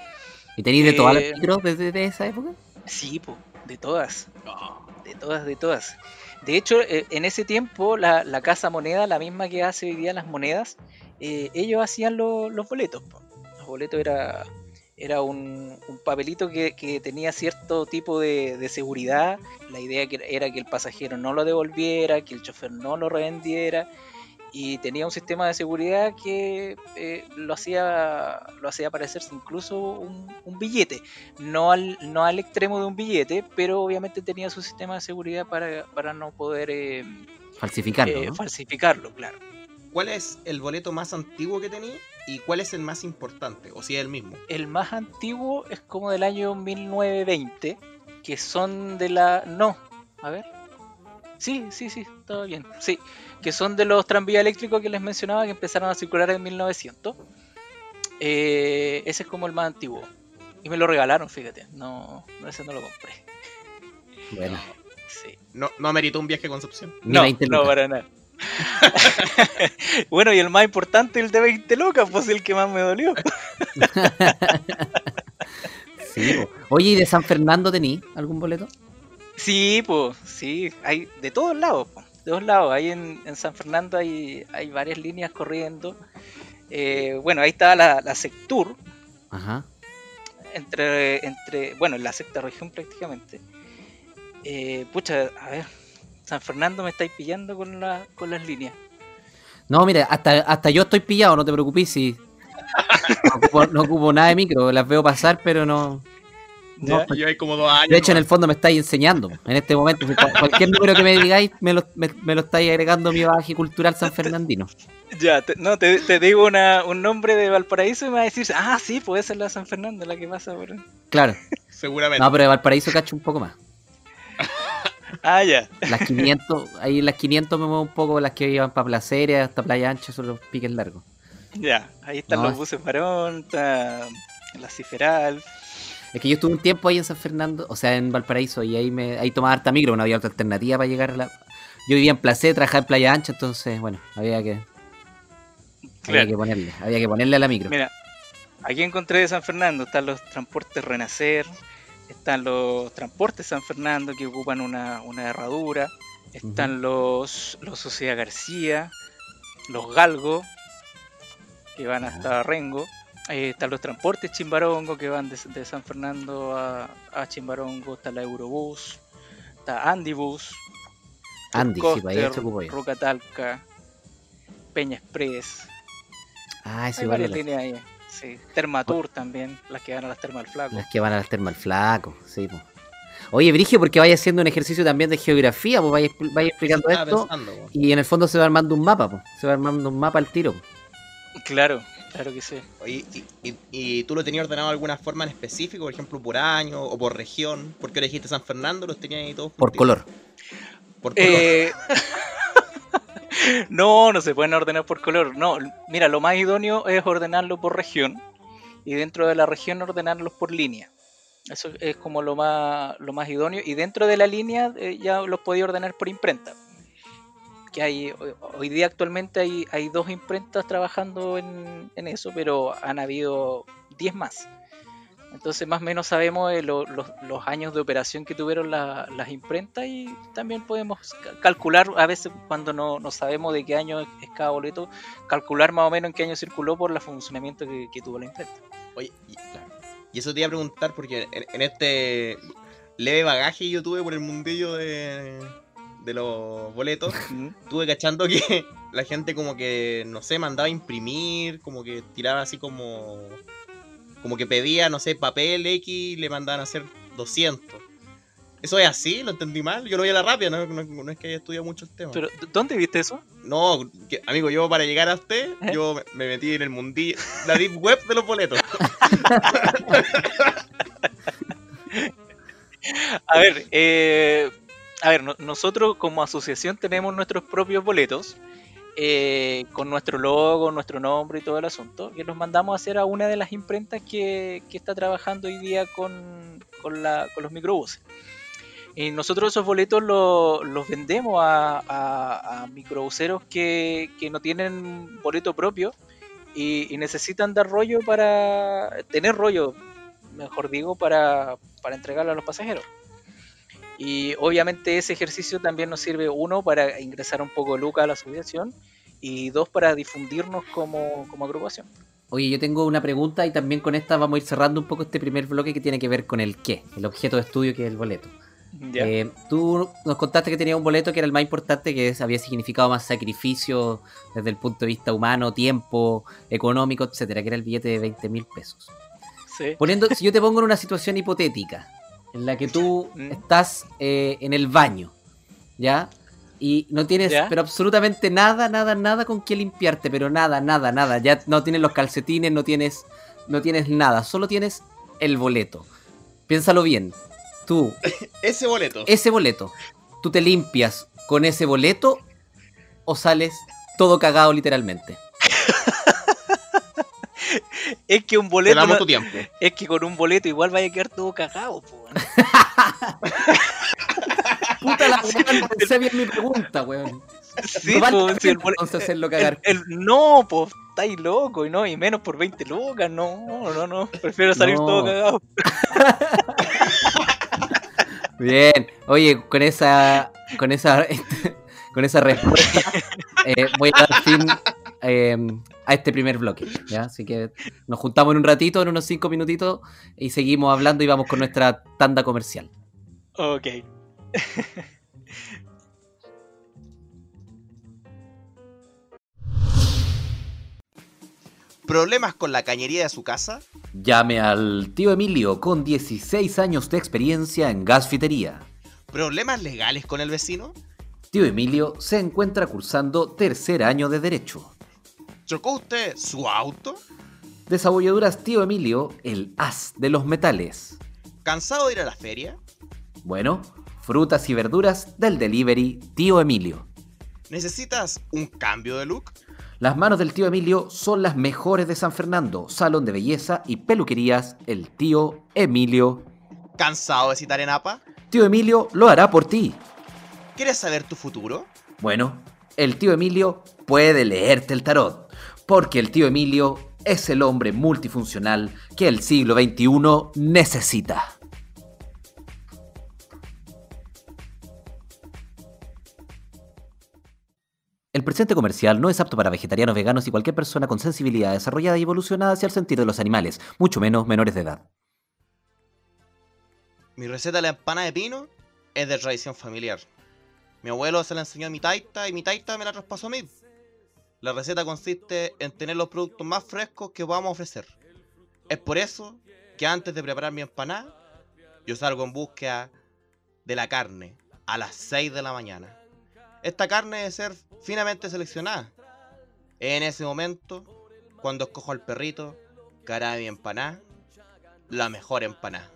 [SPEAKER 4] ¿Y tenéis de todas las
[SPEAKER 5] Eh,
[SPEAKER 4] micros desde de esa época?
[SPEAKER 5] Sí, po, de todas. De todas, de todas. De hecho, eh, en ese tiempo, la, la Casa Moneda, la misma que hace hoy día las monedas, eh, ellos hacían lo- los boletos. po. Los boletos era, era un, un papelito que, que tenía cierto tipo de, de seguridad. La idea que era que el pasajero no lo devolviera, que el chofer no lo revendiera. Y tenía un sistema de seguridad que eh, lo hacía lo hacía parecerse incluso un, un billete no al, no al extremo de un billete, pero obviamente tenía su sistema de seguridad para, para no poder eh,
[SPEAKER 4] Falsificarlo,
[SPEAKER 5] eh,
[SPEAKER 4] ¿no?
[SPEAKER 5] falsificarlo, claro.
[SPEAKER 6] ¿Cuál es el boleto más antiguo que tenéis y cuál es el más importante? O si es el mismo.
[SPEAKER 5] El más antiguo es como del año 1920, que son de la... No, a ver. Sí, sí, sí, todo bien. Sí, que son de los tranvías eléctricos que les mencionaba que empezaron a circular en 1900. Eh, ese es como el más antiguo. Y me lo regalaron, fíjate. No, no ese no lo compré.
[SPEAKER 4] Bueno,
[SPEAKER 5] Sí.
[SPEAKER 6] No, no ameritó un viaje a Concepción.
[SPEAKER 5] No,
[SPEAKER 4] 20
[SPEAKER 5] no, para nada. bueno, y el más importante, el de 20 lucas, pues el que más me dolió.
[SPEAKER 4] Sí, po. Oye, ¿y de San Fernando tení algún boleto?
[SPEAKER 5] Sí, pues, sí, hay de todos lados, po, de todos lados. Ahí en, en San Fernando hay, hay varias líneas corriendo. Eh, bueno, ahí está la, la Sectur,
[SPEAKER 4] Ajá.
[SPEAKER 5] entre, entre, bueno, en la sexta región prácticamente. Eh, pucha, a ver, San Fernando me estáis pillando con, la, con las líneas.
[SPEAKER 4] No, mira, hasta, hasta yo estoy pillado, no te preocupes si. No ocupo, no ocupo nada de micro, las veo pasar, pero no. No
[SPEAKER 5] Ya.
[SPEAKER 3] Yo hay como dos años.
[SPEAKER 4] de hecho, en el fondo me estáis enseñando. En este momento, cualquier número que me digáis, me lo, me, me lo estáis agregando mi bagaje cultural san fernandino.
[SPEAKER 5] Ya, te, no, te, te digo una, un nombre de Valparaíso y me vas a decir, ah, sí, puede ser la San Fernando la que pasa por.
[SPEAKER 4] Claro.
[SPEAKER 3] Seguramente.
[SPEAKER 4] No, pero de Valparaíso cacho un poco más.
[SPEAKER 5] Ah, ya.
[SPEAKER 4] Las 500, ahí las 500 me muevo un poco, las que iban para Placeres hasta Playa Ancha son los piques largos.
[SPEAKER 5] Ya, ahí están
[SPEAKER 4] No,
[SPEAKER 5] los
[SPEAKER 4] es-
[SPEAKER 5] buses está la Ciferal.
[SPEAKER 4] Es que yo estuve un tiempo ahí en San Fernando, o sea, en Valparaíso, y ahí me ahí tomaba harta micro, no había otra alternativa para llegar a la... Yo vivía en Placer, trabajaba en Playa Ancha, entonces, bueno, había que, había que ponerle, había que ponerle a la micro.
[SPEAKER 5] Mira, aquí encontré de San Fernando, están los transportes Renacer, están los transportes San Fernando que ocupan una, una herradura, están los, los Sociedad García, los Galgo, que van hasta Rengo, eh, están los transportes Chimbarongo que van de, de San Fernando a, a Chimbarongo, está la Eurobús, está Andibus,
[SPEAKER 4] Andy, sí, para ahí
[SPEAKER 5] Coster,
[SPEAKER 4] se ocupó yo.
[SPEAKER 5] Ruca Talca, Peña Express,
[SPEAKER 4] Ah, igual
[SPEAKER 5] varias
[SPEAKER 4] la-
[SPEAKER 5] líneas ahí. Sí. Termatur también, las que van a las termas del flaco.
[SPEAKER 4] las que van a las termas flaco, sí, po. Oye, Brigio, porque vaya haciendo un ejercicio también de geografía, pues vaya, vaya explicando esto,
[SPEAKER 3] pensando, po.
[SPEAKER 4] y en el fondo se va armando un mapa, pues. Se va armando un mapa al tiro.
[SPEAKER 5] Claro, claro que sí.
[SPEAKER 3] Oye, y, y- y tú lo tenías ordenado de alguna forma en específico? Por ejemplo, por año o por región. ¿Por qué elegiste San Fernando? ¿Los tenías ahí todos
[SPEAKER 4] Por color.
[SPEAKER 3] Por color.
[SPEAKER 5] Eh, no, no se pueden ordenar por color. No, mira, lo más idóneo es ordenarlo por región y dentro de la región ordenarlos por línea. Eso es como lo más, lo más idóneo. Y dentro de la línea eh, ya los podía ordenar por imprenta. Que hay, hoy- día actualmente hay, hay dos imprentas trabajando en, en eso, pero han habido 10 más. Entonces más o menos sabemos eh, lo- los, los años de operación que tuvieron la- las imprentas y también podemos ca- calcular, a veces cuando no, no sabemos de qué año es cada boleto, calcular más o menos en qué año circuló por el funcionamiento que, que tuvo la imprenta.
[SPEAKER 3] Oye, y, y eso te iba a preguntar porque en, en este leve bagaje que yo tuve por el mundillo de, de los boletos, estuve cachando que la gente como que, no sé, mandaba a imprimir, como que tiraba así como... Como que pedía, no sé, papel X, le mandaban a hacer 200. ¿Eso es así? ¿Lo entendí mal? Yo lo vi a la rápida, no, no- no es que haya estudiado mucho el tema.
[SPEAKER 5] Pero, ¿dónde viste eso?
[SPEAKER 3] No, que- amigo, yo para llegar a usted,
[SPEAKER 5] ¿Eh?
[SPEAKER 3] yo me- me metí en el mundillo, la deep web de los boletos.
[SPEAKER 5] A ver, eh, a ver, no- nosotros como asociación tenemos nuestros propios boletos eh, con nuestro logo, nuestro nombre y todo el asunto, que los mandamos a hacer a una de las imprentas que, que está trabajando hoy día con, con, la- con los microbuses. Y nosotros esos boletos lo- los vendemos a, a, a microbuseros que, que no tienen boleto propio y, y necesitan dar rollo para tener rollo, mejor digo, para, para entregarlo a los pasajeros. Y obviamente ese ejercicio también nos sirve, uno, para ingresar un poco de lucas a la asociación y dos, para difundirnos como, como agrupación.
[SPEAKER 4] Oye, yo tengo una pregunta y también con esta vamos a ir cerrando un poco este primer bloque que tiene que ver con el qué, el objeto de estudio que es el boleto.
[SPEAKER 5] ¿ya?
[SPEAKER 4] Eh, tú nos contaste que tenía un boleto que era el más importante, que había significado más sacrificio desde el punto de vista humano, tiempo, económico, etcétera, que era el billete de 20 mil pesos.
[SPEAKER 5] Sí.
[SPEAKER 4] Poniendo, si yo te pongo en una situación hipotética, en la que tú
[SPEAKER 5] Mm.
[SPEAKER 4] estás eh, en el baño, ¿ya? Y no tienes,
[SPEAKER 5] ¿Ya?
[SPEAKER 4] pero absolutamente nada, nada, nada con qué limpiarte, pero nada, nada, nada. Ya no tienes los calcetines, no tienes, no tienes nada, solo tienes el boleto. Piénsalo bien. Tú,
[SPEAKER 3] Ese boleto.
[SPEAKER 4] ese boleto, ¿tú te limpias con ese boleto o sales todo cagado literalmente?
[SPEAKER 5] Es que un
[SPEAKER 3] Te
[SPEAKER 5] boleto.
[SPEAKER 3] damos
[SPEAKER 5] no-
[SPEAKER 3] tu tiempo.
[SPEAKER 5] es que con un boleto igual vaya a quedar todo cagado, po, weón.
[SPEAKER 4] Puta la weón, pensé bien mi pregunta, weón.
[SPEAKER 5] Sí,
[SPEAKER 4] No
[SPEAKER 5] po, si el
[SPEAKER 4] pena,
[SPEAKER 5] bole-
[SPEAKER 4] entonces hacerlo cagar.
[SPEAKER 5] el- el- no, pues estáis loco, y no, y menos por 20 lucas, no, no, no, prefiero salir
[SPEAKER 7] No.
[SPEAKER 5] todo cagado.
[SPEAKER 7] Bien, oye, con esa, con esa, con esa respuesta eh, voy a dar fin eh, a este primer bloque, ¿ya? Así que nos juntamos en un ratito, en unos cinco minutitos, y seguimos hablando y vamos con nuestra tanda comercial.
[SPEAKER 5] Ok.
[SPEAKER 3] ¿Problemas con la cañería de su casa?
[SPEAKER 4] Llame al tío Emilio con 16 años de experiencia en gasfitería.
[SPEAKER 3] ¿Problemas legales con el vecino?
[SPEAKER 4] Tío Emilio se encuentra cursando tercer año de Derecho.
[SPEAKER 3] ¿Chocó usted su auto?
[SPEAKER 4] Desabolladuras Tío Emilio, el as de los metales.
[SPEAKER 3] ¿Cansado de ir a la feria?
[SPEAKER 4] Bueno, frutas y verduras del delivery Tío Emilio.
[SPEAKER 3] ¿Necesitas un cambio de look?
[SPEAKER 4] Las manos del tío Emilio son las mejores de San Fernando, salón de belleza y peluquerías El Tío Emilio.
[SPEAKER 3] ¿Cansado de citar en APA?
[SPEAKER 4] Tío Emilio lo hará por ti.
[SPEAKER 3] ¿Quieres saber tu futuro?
[SPEAKER 4] Bueno, el tío Emilio puede leerte el tarot, porque el tío Emilio es el hombre multifuncional que el siglo XXI necesita. El presente comercial no es apto para vegetarianos, veganos y cualquier persona con sensibilidad desarrollada y evolucionada hacia el sentido de los animales, mucho menos menores de edad.
[SPEAKER 3] Mi receta de la empana de pino es de tradición familiar. Mi abuelo se la enseñó a mi taita y mi taita me la traspasó a mí. La receta consiste en tener los productos más frescos que vamos a ofrecer. Es por eso que antes de preparar mi empanada, yo salgo en búsqueda de la carne a las 6 de la mañana. Esta carne debe ser finamente seleccionada. En ese momento, cuando escojo al perrito, que hará mi empanada, la mejor empanada.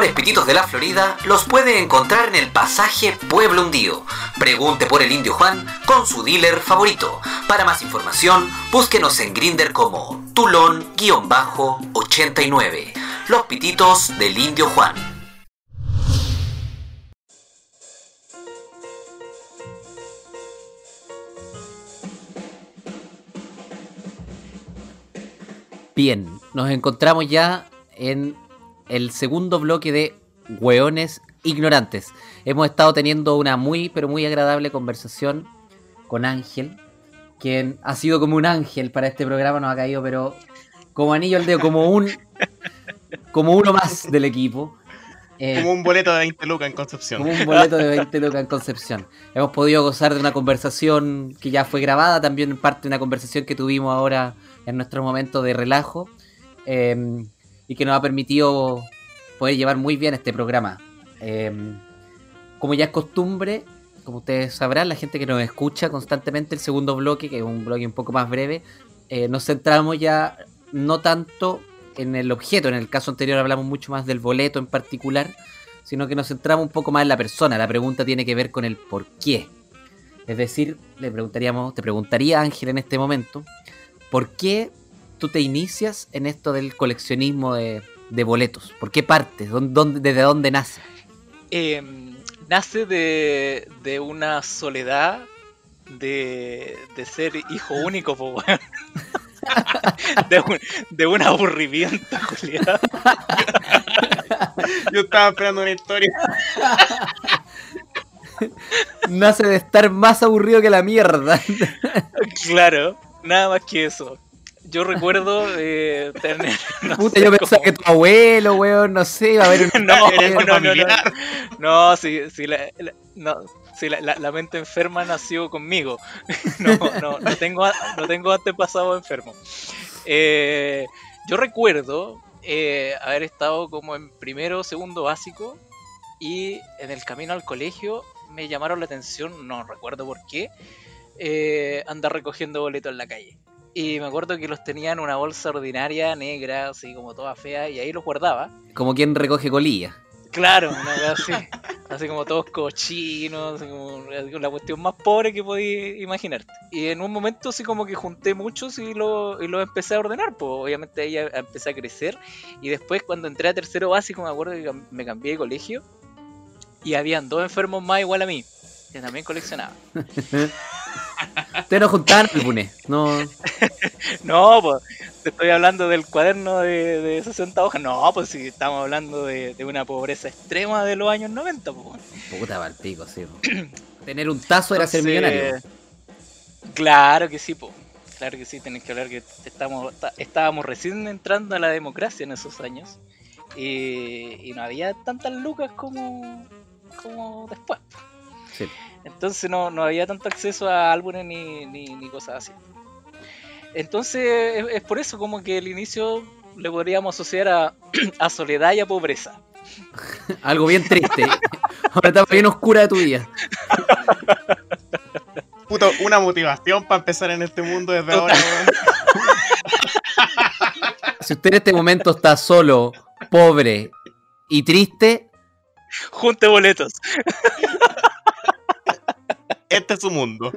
[SPEAKER 7] Mejores pititos de la Florida los puede encontrar en el pasaje Pueblo Hundido. Pregunte por el Indio Juan con su dealer favorito. Para más información, búsquenos en Grinder como Tulón-89. Los pititos del Indio Juan.
[SPEAKER 4] Bien, nos encontramos ya en el segundo bloque de Hueones Ignorantes. Hemos estado teniendo una muy, pero muy agradable conversación con Ángel, quien ha sido como un ángel para este programa, nos ha caído, pero como anillo al dedo, como un, como uno más del equipo. Eh,
[SPEAKER 3] Como un boleto de 20 lucas en Concepción.
[SPEAKER 4] como un boleto de 20 lucas en Concepción. Hemos podido gozar de una conversación que ya fue grabada, también parte de una conversación que tuvimos ahora en nuestro momento de relajo eh, y que nos ha permitido poder llevar muy bien este programa. Eh, como ya es costumbre, como ustedes sabrán, la gente que nos escucha constantemente, el segundo bloque, que es un bloque un poco más breve, eh, nos centramos ya no tanto en el objeto, en el caso anterior hablamos mucho más del boleto en particular, sino que nos centramos un poco más en la persona. La pregunta tiene que ver con el por qué. Es decir, le preguntaríamos, te preguntaría Ángel en este momento, ¿por qué tú te inicias en esto del coleccionismo de, de boletos? ¿Por qué partes? ¿Dónde, dónde- ¿Desde dónde nace?
[SPEAKER 5] Eh, nace de, de una soledad de, de ser hijo único, po, de, un, de un aburrimiento, culiao.
[SPEAKER 3] Yo estaba esperando una historia.
[SPEAKER 4] Nace de estar más aburrido que la mierda.
[SPEAKER 5] Claro, nada más que eso. Yo recuerdo eh, tener. no
[SPEAKER 4] Puta, yo pensaba que tu abuelo, weón, no sé, iba a haber un...
[SPEAKER 5] No, no, no, no, no. si, si, la, la- no, si la, la- mente enferma nació conmigo. No, no, no tengo, no tengo antepasado enfermo. Eh, yo recuerdo eh, haber estado como en primero o segundo básico y en el camino al colegio me llamaron la atención, no recuerdo por qué, eh, andar recogiendo boletos en la calle. Y me acuerdo que los tenía en una bolsa ordinaria, negra, así como toda fea, y ahí los guardaba.
[SPEAKER 4] Como quien recoge colilla.
[SPEAKER 5] Claro, una cosa así. así como todos cochinos, así como la cuestión más pobre que podí imaginarte. Y en un momento así como que junté muchos y los lo empecé a ordenar, pues obviamente ahí empecé a crecer. Y después cuando entré a tercero básico me acuerdo que me cambié de colegio y habían dos enfermos más igual a mí, que también coleccionaban.
[SPEAKER 4] Ustedes no juntaban álbumes, no.
[SPEAKER 5] no, pues te estoy hablando del cuaderno de, de 60 hojas. No, pues si estamos hablando de, una pobreza extrema de los años 90, pues.
[SPEAKER 4] Puta va pico, sí. Tener un tazo era ser millonario.
[SPEAKER 5] Claro que sí, pues. Claro que sí, tenés que hablar que estamos, estábamos recién entrando a la democracia en esos años. Y, no había tantas lucas como, como después. Sí. Entonces no, había tanto acceso a álbumes ni, ni, cosas así. Entonces es, por eso como que el inicio le podríamos asociar a, a soledad y a pobreza.
[SPEAKER 4] Algo bien triste. Ahora está bien oscura de tu vida.
[SPEAKER 3] Puto, una motivación para empezar en este mundo desde ahora.
[SPEAKER 4] si usted en este momento está solo, pobre y triste,
[SPEAKER 5] junte boletos
[SPEAKER 3] este es su mundo.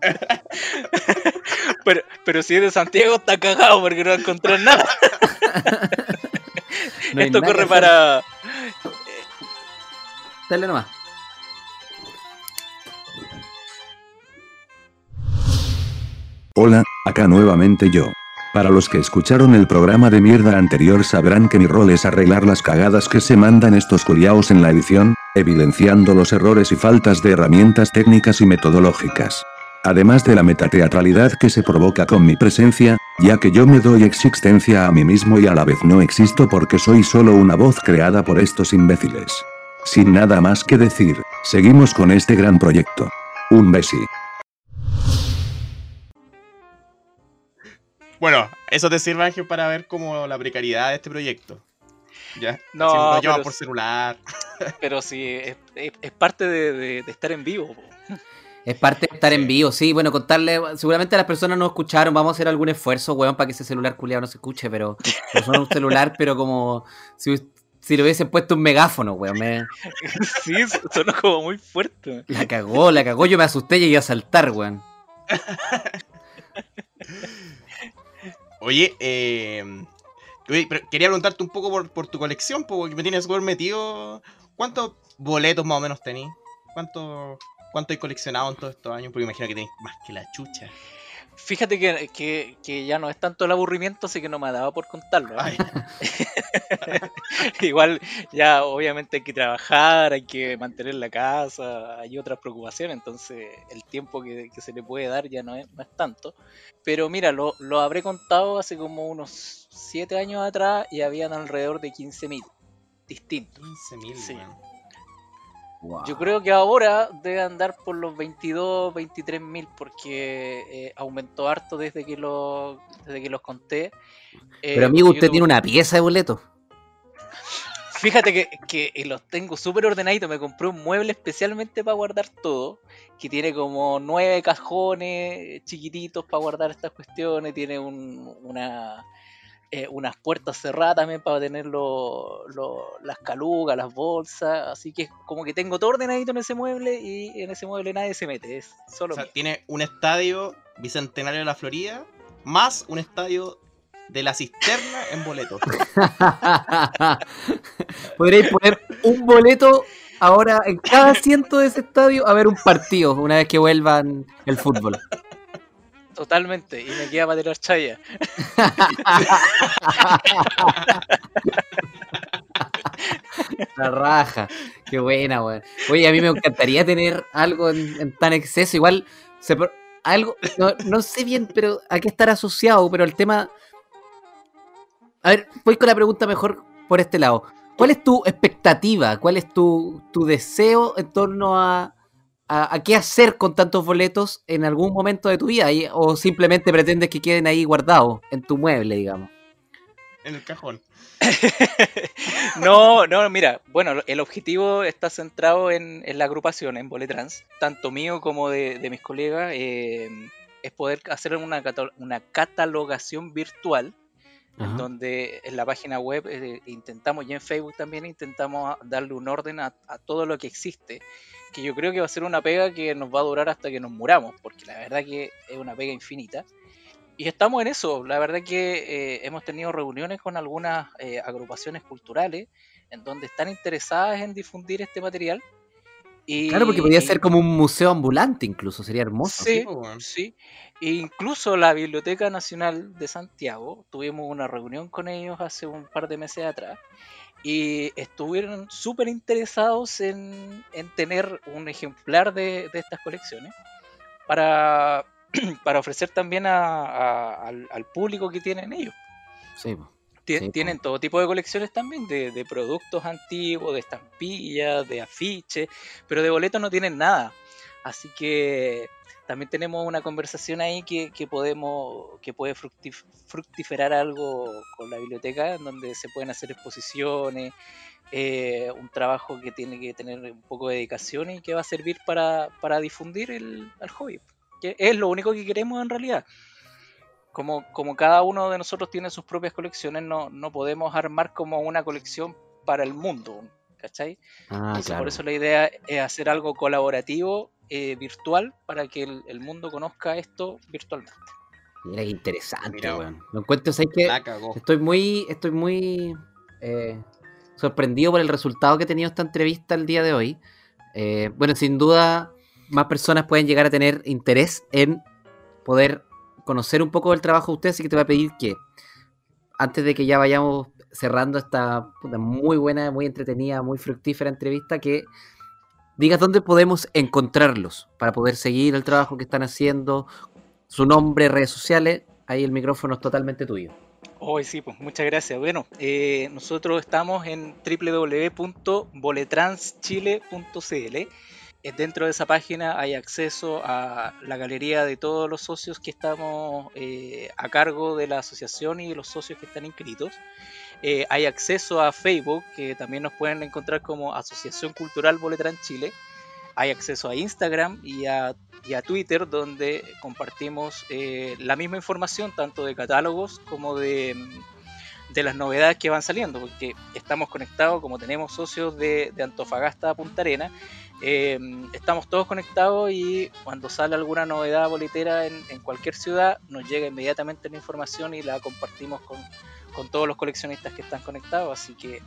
[SPEAKER 5] pero, pero si es de Santiago está cagado porque no va a encontrar nada. Esto corre para.
[SPEAKER 4] Dale nomás.
[SPEAKER 8] Hola, acá nuevamente yo. Para los que escucharon el programa de mierda anterior sabrán que mi rol es arreglar las cagadas que se mandan estos culiaos en la edición, evidenciando los errores y faltas de herramientas técnicas y metodológicas. Además de la metateatralidad que se provoca con mi presencia, ya que yo me doy existencia a mí mismo y a la vez no existo porque soy solo una voz creada por estos imbéciles. Sin nada más que decir, seguimos con este gran proyecto. Un besi.
[SPEAKER 3] Bueno, eso te sirve Ángel para ver como la precariedad de este proyecto. Ya.
[SPEAKER 5] No,
[SPEAKER 3] llama por celular.
[SPEAKER 5] Pero sí, es, parte de, estar en vivo.
[SPEAKER 4] Es parte de estar en vivo, sí. Bueno, contarle, seguramente las personas no escucharon, vamos a hacer algún esfuerzo, weón, para que ese celular culiado no se escuche, pero no son un celular, pero como si, si le hubiesen puesto un megáfono, weón.
[SPEAKER 5] Sí, sonó como muy fuerte.
[SPEAKER 4] La cagó, la cagó, yo me asusté y llegué a saltar, weón.
[SPEAKER 3] Oye, eh, quería preguntarte un poco por, tu colección, porque me tienes súper metido. ¿Cuántos boletos más o menos tenés? ¿Cuánto, ¿Cuánto hay coleccionado en todos estos años? Porque imagino que tenéis más que la chucha.
[SPEAKER 5] Fíjate que, que, ya no es tanto el aburrimiento, así que no me daba por contarlo. ¿eh? Igual, ya obviamente hay que trabajar, hay que mantener la casa, hay otras preocupaciones, entonces el tiempo que, se le puede dar ya no es, no es tanto. Pero mira, lo, lo, habré contado hace como unos 7 años atrás y habían alrededor de 15.000 distintos.
[SPEAKER 3] 15.000, sí.
[SPEAKER 5] Yo creo que ahora debe andar por los 22, 23 mil porque eh, aumentó harto desde que, lo, desde que los conté.
[SPEAKER 4] Eh, Pero amigo, usted tiene una pieza de boleto.
[SPEAKER 5] Fíjate que, que los tengo súper ordenaditos. Me compré un mueble especialmente para guardar todo. Que tiene como nueve cajones chiquititos para guardar estas cuestiones. Tiene un, una, eh, unas puertas cerradas también para tener las calugas, las bolsas. Así que como que tengo todo ordenadito en ese mueble y en ese mueble nadie se mete. Es solo.
[SPEAKER 3] O sea, tiene un estadio bicentenario de la Florida más un estadio de la cisterna en boletos.
[SPEAKER 4] Podréis poner un boleto ahora en cada asiento de ese estadio a ver un partido una vez que vuelvan el fútbol.
[SPEAKER 5] Totalmente, y me queda para tirar chaya.
[SPEAKER 4] La raja, qué buena, weón. Oye, a mí me encantaría tener algo en, tan exceso. Igual, algo, no, sé bien, pero a qué estar asociado, pero el tema. A ver, voy con la pregunta mejor por este lado. ¿Cuál es tu expectativa? ¿Cuál es tu, tu deseo en torno a, a, qué hacer con tantos boletos en algún momento de tu vida o simplemente pretendes que queden ahí guardados en tu mueble, digamos.
[SPEAKER 3] en el cajón.
[SPEAKER 5] no, no, mira, bueno, el objetivo está centrado en, la agrupación, en Boletrans, tanto mío como de, mis colegas, eh, es poder hacer una, una catalogación virtual, en donde en la página web eh, intentamos, y en Facebook también intentamos darle un orden a, a todo lo que existe, que yo creo que va a ser una pega que nos va a durar hasta que nos muramos, porque la verdad que es una pega infinita. Y estamos en eso. La verdad que eh, hemos tenido reuniones con algunas eh, agrupaciones culturales en donde están interesadas en difundir este material.
[SPEAKER 4] Y, claro, porque podría ser como un museo ambulante incluso, sería hermoso.
[SPEAKER 5] Sí, sí. E incluso la Biblioteca Nacional de Santiago, tuvimos una reunión con ellos hace un par de meses atrás y estuvieron súper interesados en, en, tener un ejemplar de, de estas colecciones para para ofrecer también al, público que tienen ellos.
[SPEAKER 4] Sí,
[SPEAKER 5] tienen todo tipo de colecciones también, de, productos antiguos, de estampillas, de afiches, pero de boletos no tienen nada. Así que también tenemos una conversación ahí que, podemos, que puede fructiferar algo con la biblioteca, en donde se pueden hacer exposiciones, eh, un trabajo que tiene que tener un poco de dedicación y que va a servir para, difundir el, el hobby que es lo único que queremos en realidad. Como, como cada uno de nosotros tiene sus propias colecciones, no, no podemos armar como una colección para el mundo, ¿cachai? Ah, Por eso la idea es hacer algo colaborativo, eh, virtual, para que el, mundo conozca esto virtualmente.
[SPEAKER 4] Mira qué interesante, weón. Lo encuentro, ¿sabes que Estoy muy, estoy muy eh, sorprendido por el resultado que ha tenido esta entrevista el día de hoy. Eh, bueno, sin duda más personas pueden llegar a tener interés en poder conocer un poco del trabajo de ustedes, así que te voy a pedir que antes de que ya vayamos cerrando esta muy buena, muy entretenida, muy fructífera entrevista, que digas dónde podemos encontrarlos para poder seguir el trabajo que están haciendo, su nombre, redes sociales, ahí el micrófono es totalmente tuyo.
[SPEAKER 5] Hoy sí, pues muchas gracias. Bueno, eh, nosotros estamos en www.boletranschile.cl dentro de esa página hay acceso a la galería de todos los socios que estamos eh, a cargo de la asociación y de los socios que están inscritos. Eh, hay acceso a Facebook, que también nos pueden encontrar como Asociación Cultural Boletrán Chile. Hay acceso a Instagram y a, Twitter, donde compartimos la misma información, tanto de catálogos como de, de, las novedades que van saliendo, porque estamos conectados, como tenemos socios de, de Antofagasta a Punta Arena, Em, estamos todos conectados y cuando sale alguna novedad boletera en, cualquier ciudad, nos llega inmediatamente la información y la compartimos con, todos los coleccionistas que están conectados. Así que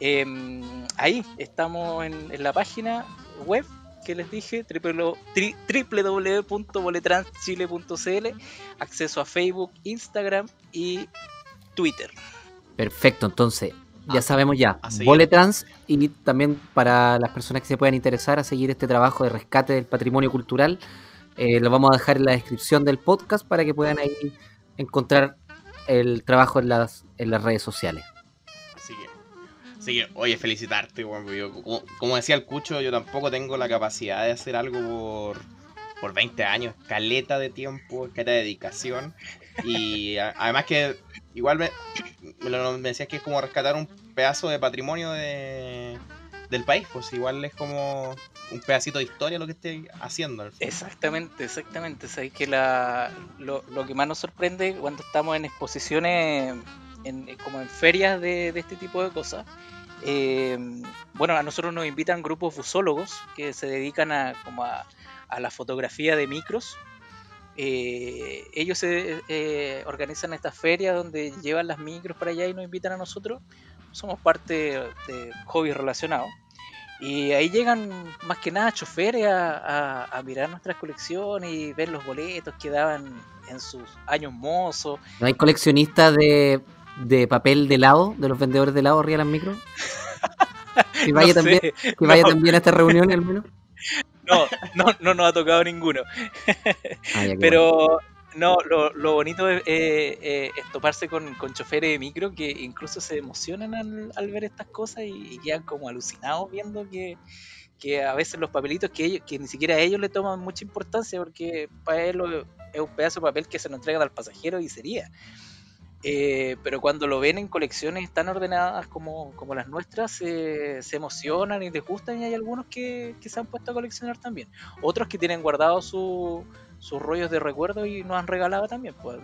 [SPEAKER 5] em, ahí estamos en, la página web que les dije, www.boletranschile.cl, acceso a Facebook, Instagram y Twitter.
[SPEAKER 4] Perfecto, entonces ya sabemos ya, Boletrans y también para las personas que se puedan interesar a seguir este trabajo de rescate del patrimonio cultural, eh, lo vamos a dejar en la descripción del podcast para que puedan ahí encontrar el trabajo en las, en las redes sociales.
[SPEAKER 3] Así que, así que oye, felicitarte, como, decía el Cucho, yo tampoco tengo la capacidad de hacer algo por, por 20 años, caleta de tiempo, caleta de dedicación. Y además que igual me, decías que es como rescatar un pedazo de patrimonio de, del país, pues igual es como un pedacito de historia lo que esté haciendo.
[SPEAKER 5] Exactamente, exactamente. Sabéis que la, lo, que más nos sorprende cuando estamos en exposiciones, en, como en ferias de, este tipo de cosas, eh, bueno, a nosotros nos invitan grupos busólogos que se dedican a, como a, a la fotografía de micros eh, ellos eh, organizan estas ferias donde llevan las micros para allá y nos invitan a nosotros. Somos parte de hobbies relacionados. Y ahí llegan más que nada choferes a, mirar nuestras colecciones y ver los boletos que daban en sus años mozos.
[SPEAKER 4] ¿No hay coleccionistas de, papel de helado, de los vendedores de helado arriba de las micros? Que vaya, también, que vaya también a esta reunión al menos.
[SPEAKER 5] No, no, no nos ha tocado ninguno. Ah, Pero no, lo, bonito es, eh, toparse con, con, choferes de micro que incluso se emocionan al, ver estas cosas y, quedan como alucinados viendo que, a veces los papelitos que, ellos, que ni siquiera ellos le toman mucha importancia porque para él es un pedazo de papel que se lo entregan al pasajero y sería. Eh, pero cuando lo ven en colecciones tan ordenadas como, como las nuestras, se emocionan y les gustan y hay algunos que, que, se han puesto a coleccionar también. Otros que tienen guardados su, sus rollos de recuerdo y nos han regalado también. Pues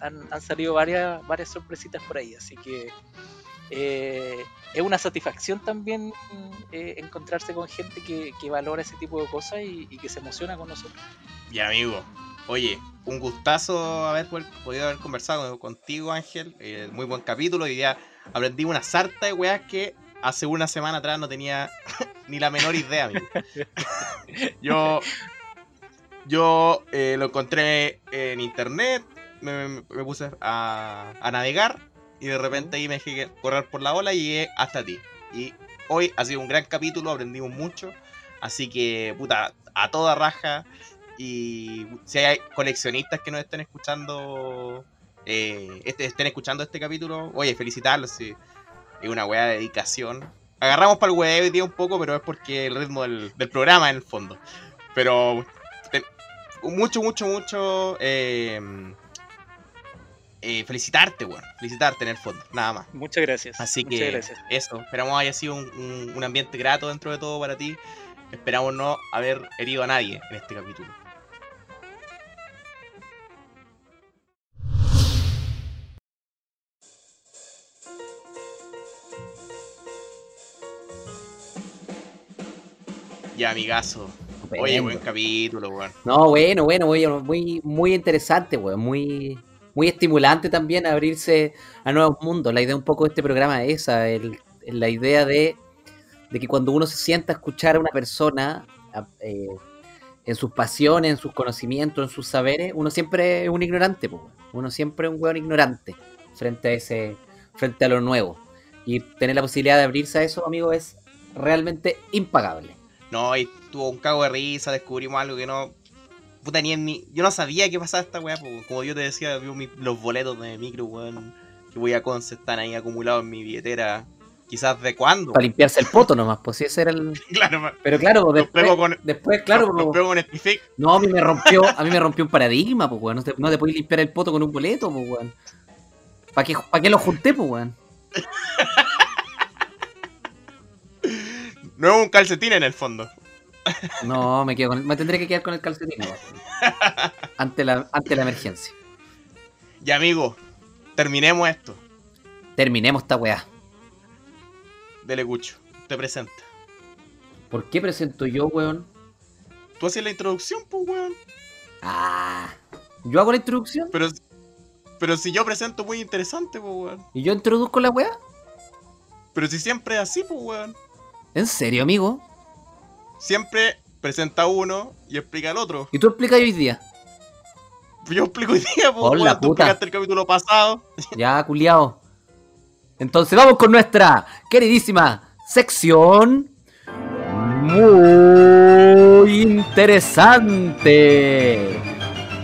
[SPEAKER 5] han, han, salido varias, varias sorpresitas por ahí, así que eh, es una satisfacción también eh, encontrarse con gente que, que, valora ese tipo de cosas y, y que se emociona con nosotros.
[SPEAKER 3] Ya, amigo, Oye, un gustazo haber podido haber conversado contigo, Ángel. Eh, muy buen capítulo. Y ya aprendí una sarta de weas que hace una semana atrás no tenía ni la menor idea, amigo. yo yo eh, lo encontré en internet, me, puse a, navegar y de repente ahí me dejé correr por la ola y llegué hasta ti. Y hoy ha sido un gran capítulo, aprendimos mucho. Así que, puta, a toda raja. Y si hay coleccionistas que nos estén escuchando, eh, este, estén escuchando este capítulo, oye, felicitarlos. es una weá de dedicación. Agarramos para el weá hoy día un poco, pero es porque el ritmo del, programa en el fondo. Pero mucho, mucho, mucho. Eh, eh, felicitarte, weón. Felicitarte en el fondo, nada más.
[SPEAKER 5] Muchas gracias.
[SPEAKER 3] Así que eso, esperamos haya sido un, un ambiente grato dentro de todo para ti. Esperamos no haber herido a nadie en este capítulo. Ya, amigazo. Oye, buen capítulo, weón.
[SPEAKER 4] No, bueno, bueno, muy, muy interesante, weón. Muy, muy estimulante también abrirse a nuevos mundos. La idea un poco de este programa es esa, la idea de, que cuando uno se sienta a escuchar a una persona eh, en sus pasiones, en sus conocimientos, en sus saberes, uno siempre es un ignorante, pues, uno siempre es un weón ignorante frente a ese, frente a lo nuevo. Y tener la posibilidad de abrirse a eso, amigo, es realmente impagable.
[SPEAKER 3] No, y tuvo un cago de risa, descubrimos algo que no. Puta, ni en mi. Yo no sabía qué pasaba esta weá, como yo te decía, vi los boletos de micro, weón, que voy a con están ahí acumulados en mi billetera. Quizás de cuándo.
[SPEAKER 4] Para limpiarse el poto nomás, pues ese era el.
[SPEAKER 3] claro,
[SPEAKER 4] pero claro, después, con, después claro.
[SPEAKER 3] Lo, con
[SPEAKER 4] no, a mí me rompió, a mí me rompió un paradigma, pues weón. No te, no te puedes limpiar el poto con un boleto, pues weón. ¿Para qué, ¿Para qué lo junté, pues weón?
[SPEAKER 3] No es un calcetín en el fondo.
[SPEAKER 4] No, me quedo con, me tendré que quedar con el calcetín. ante, la, ante la emergencia.
[SPEAKER 3] Ya, amigo, terminemos esto.
[SPEAKER 4] Terminemos esta weá.
[SPEAKER 3] Dele Cucho, te presenta.
[SPEAKER 4] ¿Por qué presento yo, weón?
[SPEAKER 3] Tú haces la introducción, pues, weón.
[SPEAKER 4] Ah, ¿yo hago la introducción?
[SPEAKER 3] Pero, pero si yo presento muy interesante, pues, weón.
[SPEAKER 4] ¿Y yo introduzco la weá?
[SPEAKER 3] Pero si siempre es así, pues, weón.
[SPEAKER 4] ¿En serio, amigo?
[SPEAKER 3] Siempre presenta uno y explica el otro.
[SPEAKER 4] ¿Y tú explicas hoy día?
[SPEAKER 3] Yo explico hoy día, pues, Hola, tú explicaste el capítulo pasado.
[SPEAKER 4] Ya, culiao. Entonces vamos con nuestra queridísima sección. Muy interesante.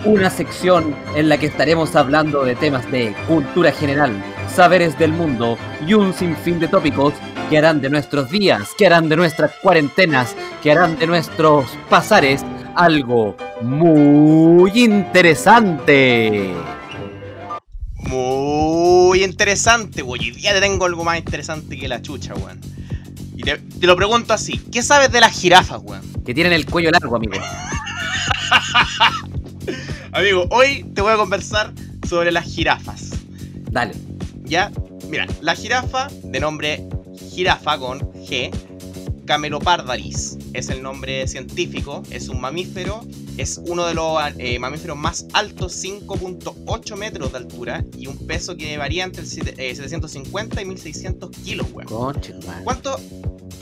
[SPEAKER 4] Una sección en la que estaremos hablando de temas de cultura general, saberes del mundo y un sinfín de tópicos que harán de nuestros días, que harán de nuestras cuarentenas, que harán de nuestros pasares algo muy interesante.
[SPEAKER 3] Muy interesante, güey. Hoy día te tengo algo más interesante que la chucha, weón. Y te, lo pregunto así: ¿qué sabes de las jirafas, weón?
[SPEAKER 4] Que tienen el cuello largo, amigo.
[SPEAKER 3] amigo, hoy te voy a conversar sobre las jirafas.
[SPEAKER 4] Dale.
[SPEAKER 3] Ya, mira, la jirafa, de nombre jirafa con G, Camelopardalis es el nombre científico, es un mamífero, es uno de los eh, mamíferos más altos, 5.8 metros de altura y un peso que varía entre 750 eh, y 1600 kilos, weón. ¿Cuánto?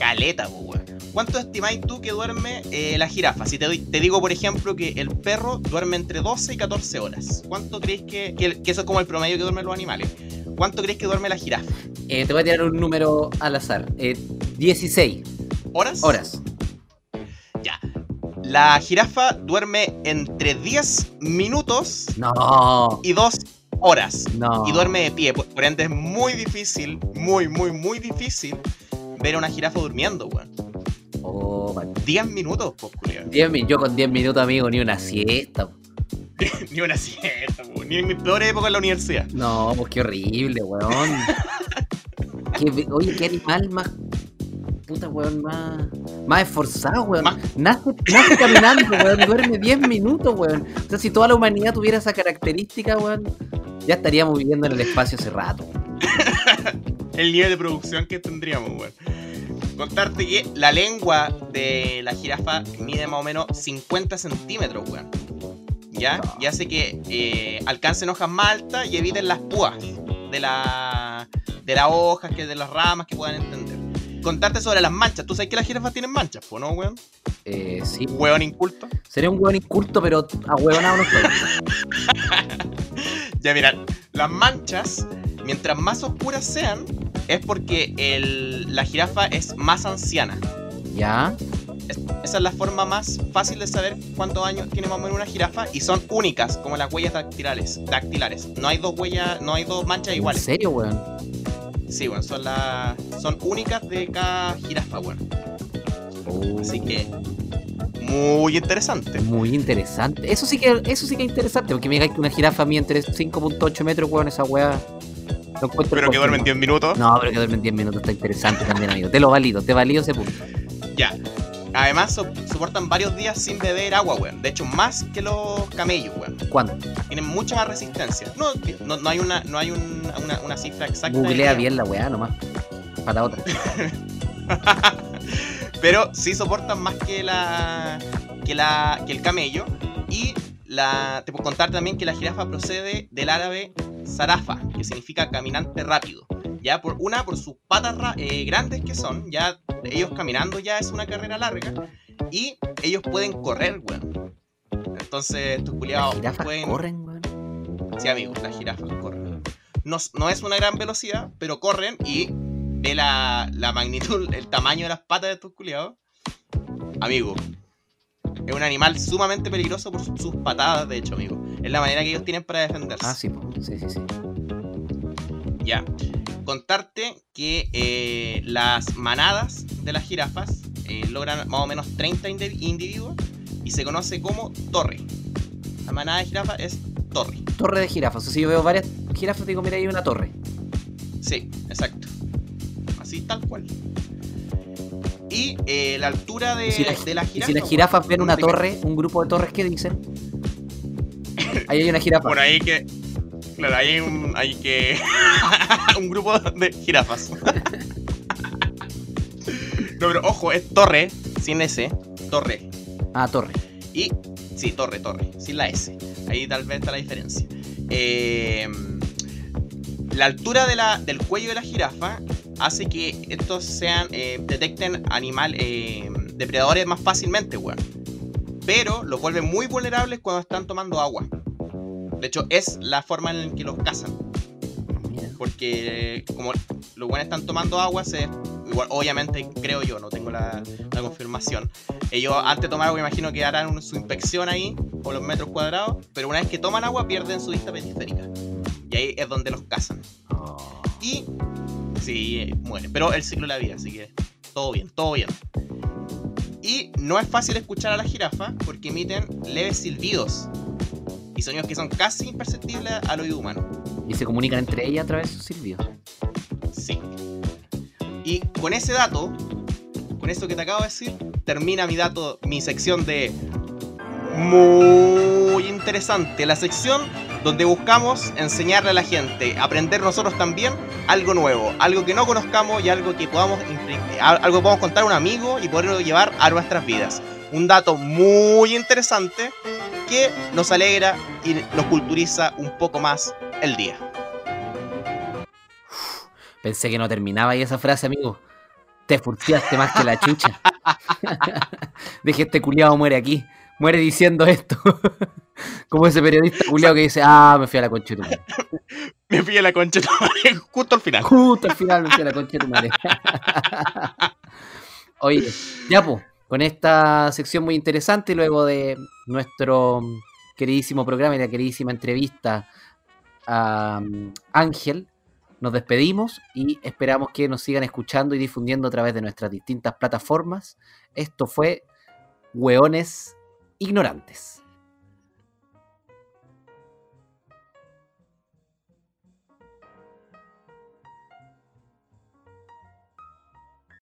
[SPEAKER 3] Caleta, weón. ¿Cuánto estimáis tú que duerme eh, la jirafa? Si te, te, digo, por ejemplo, que el perro duerme entre 12 y 14 horas, ¿cuánto crees que, que, que eso es como el promedio que duermen los animales? ¿Cuánto crees que duerme la jirafa?
[SPEAKER 4] Eh, te voy a tirar un número al azar. 16. Eh,
[SPEAKER 3] ¿Horas?
[SPEAKER 4] Horas.
[SPEAKER 3] Ya. La jirafa duerme entre 10 minutos
[SPEAKER 4] no.
[SPEAKER 3] y 2 horas.
[SPEAKER 4] No.
[SPEAKER 3] Y duerme de pie. Por, ende es muy difícil, muy, muy, muy difícil ver a una jirafa durmiendo, weón.
[SPEAKER 4] Oh,
[SPEAKER 3] 10 minutos, pues,
[SPEAKER 4] Yo con 10 minutos, amigo, ni una siesta.
[SPEAKER 3] Ni una siesta, po, ni en mi peor época en la universidad.
[SPEAKER 4] No, pues qué horrible, weón. Qué- oye, qué animal más. Puta, weón, más. Más esforzado, weón.
[SPEAKER 3] Más-
[SPEAKER 4] Nace, nace caminando, weón. Duerme 10 minutos, weón. O sea, si toda la humanidad tuviera esa característica, weón, ya estaríamos viviendo en el espacio hace rato.
[SPEAKER 3] El nivel de producción que tendríamos, weón. Contarte que la lengua de la jirafa mide más o menos 50 centímetros, weón. ¿Ya? Y hace que eh, alcancen hojas más altas y eviten las púas de, la, de las hojas, que de las ramas que puedan entender. Contarte sobre las manchas. ¿Tú sabes que las jirafas tienen manchas, po, no, weón?
[SPEAKER 4] Eh, sí.
[SPEAKER 3] Weón inculto.
[SPEAKER 4] Sería un weón inculto, pero a huevonado no estoy.
[SPEAKER 3] Ya mirad, las manchas, mientras más oscuras sean, es porque el- la jirafa es más anciana.
[SPEAKER 4] ¿Ya?
[SPEAKER 3] Es- esa es la forma más fácil de saber cuántos años tiene más o menos una jirafa y son únicas, como las huellas dactilares. dactilares. No hay dos huellas, no hay dos manchas
[SPEAKER 4] ¿En
[SPEAKER 3] iguales.
[SPEAKER 4] serio, weón?
[SPEAKER 3] Sí, bueno, son las son únicas de cada jirafa, bueno. Así que muy interesante.
[SPEAKER 4] Muy interesante. Eso sí que eso sí que es interesante, porque me digáis que una jirafa mide entre 5.8 metros, weón, esa weá. Lo
[SPEAKER 3] Pero que duermen
[SPEAKER 4] confirmado.
[SPEAKER 3] 10 minutos.
[SPEAKER 4] No, pero que duermen 10 minutos está interesante también, amigo. Te lo valido, te valido ese punto.
[SPEAKER 3] Ya. Además so- soportan varios días sin beber agua, weón. De hecho, más que los camellos, weón.
[SPEAKER 4] ¿Cuánto?
[SPEAKER 3] Tienen mucha más resistencia. No, no, no hay una, no hay un- una, una cifra exacta.
[SPEAKER 4] Googlea bien la weá nomás. Para la otra.
[SPEAKER 3] Pero sí soportan más que la que la que el camello y la te puedo contar también que la jirafa procede del árabe zarafa, que significa caminante rápido. Ya por una por sus patas eh, grandes que son, ya ellos caminando ya es una carrera larga y ellos pueden correr, weón. Entonces estos culiados pueden
[SPEAKER 4] corren, weón.
[SPEAKER 3] Sí, amigos, las jirafas corren. No, no es una gran velocidad, pero corren y ve la, la magnitud, el tamaño de las patas de estos culiados. Amigo, es un animal sumamente peligroso por sus, patadas, de hecho, amigo. Es la manera que ellos tienen para defenderse.
[SPEAKER 4] Ah, sí, sí, sí, sí.
[SPEAKER 3] Ya. Contarte que eh, las manadas de las jirafas eh, logran más o menos 30 indi- individuos y se conoce como torre. La manada de jirafas es torre.
[SPEAKER 4] Torre de jirafas. O sea, si yo veo varias jirafas, digo, mira, hay una torre.
[SPEAKER 3] Sí, exacto. Así tal cual. Y eh, la altura de,
[SPEAKER 4] si, la-
[SPEAKER 3] de la
[SPEAKER 4] y
[SPEAKER 3] jirafa.
[SPEAKER 4] si las jirafas ven una torre, un grupo de torres, ¿qué dicen? Ahí hay una jirafa.
[SPEAKER 3] Por ahí que. Claro, hay un. Hay que. un grupo de jirafas. no, pero ojo, es torre, sin S. Torre.
[SPEAKER 4] Ah, torre.
[SPEAKER 3] Y. Sí, torre, torre. Sin la S. Ahí tal vez está la diferencia. Eh, la altura de la- del cuello de la jirafa hace que estos sean. eh, detecten animal. eh, depredadores más fácilmente, weón. Pero los vuelve muy vulnerables cuando están tomando agua. De hecho, es la forma en la que los cazan. Porque como los buenos están tomando agua, se, igual, obviamente creo yo, no tengo la, la confirmación. Ellos antes de tomar agua imagino que harán su inspección ahí, por los metros cuadrados, pero una vez que toman agua pierden su vista periférica. Y ahí es donde los cazan.
[SPEAKER 4] Oh.
[SPEAKER 3] Y sí, eh, mueren. Pero el ciclo de la vida, así que todo bien, todo bien. Y no es fácil escuchar a la jirafa porque emiten leves silbidos y sonidos que son casi imperceptibles al oído humano.
[SPEAKER 4] Y se comunican entre ellas a través de sus silbidos.
[SPEAKER 3] Sí. Y con ese dato, con eso que te acabo de decir, termina mi dato, mi sección de muy interesante, la sección donde buscamos enseñarle a la gente, aprender nosotros también algo nuevo, algo que no conozcamos y algo que podamos a- algo que podamos contar a un amigo y poderlo llevar a nuestras vidas. Un dato muy interesante que nos alegra y nos culturiza un poco más el día.
[SPEAKER 4] Pensé que no terminaba ahí esa frase, amigo. Te furciaste más que la chucha. Dije, este culiado muere aquí. Muere diciendo esto. Como ese periodista culiado que dice, ah, me fui a la concha de tu madre.
[SPEAKER 3] Me fui a la concha de tu madre justo al final.
[SPEAKER 4] Justo al final me fui a la concha de tu madre. Oye, ya pues, con esta sección muy interesante, luego de nuestro queridísimo programa y la queridísima entrevista a um, Ángel, nos despedimos y esperamos que nos sigan escuchando y difundiendo a través de nuestras distintas plataformas. Esto fue Hueones Ignorantes.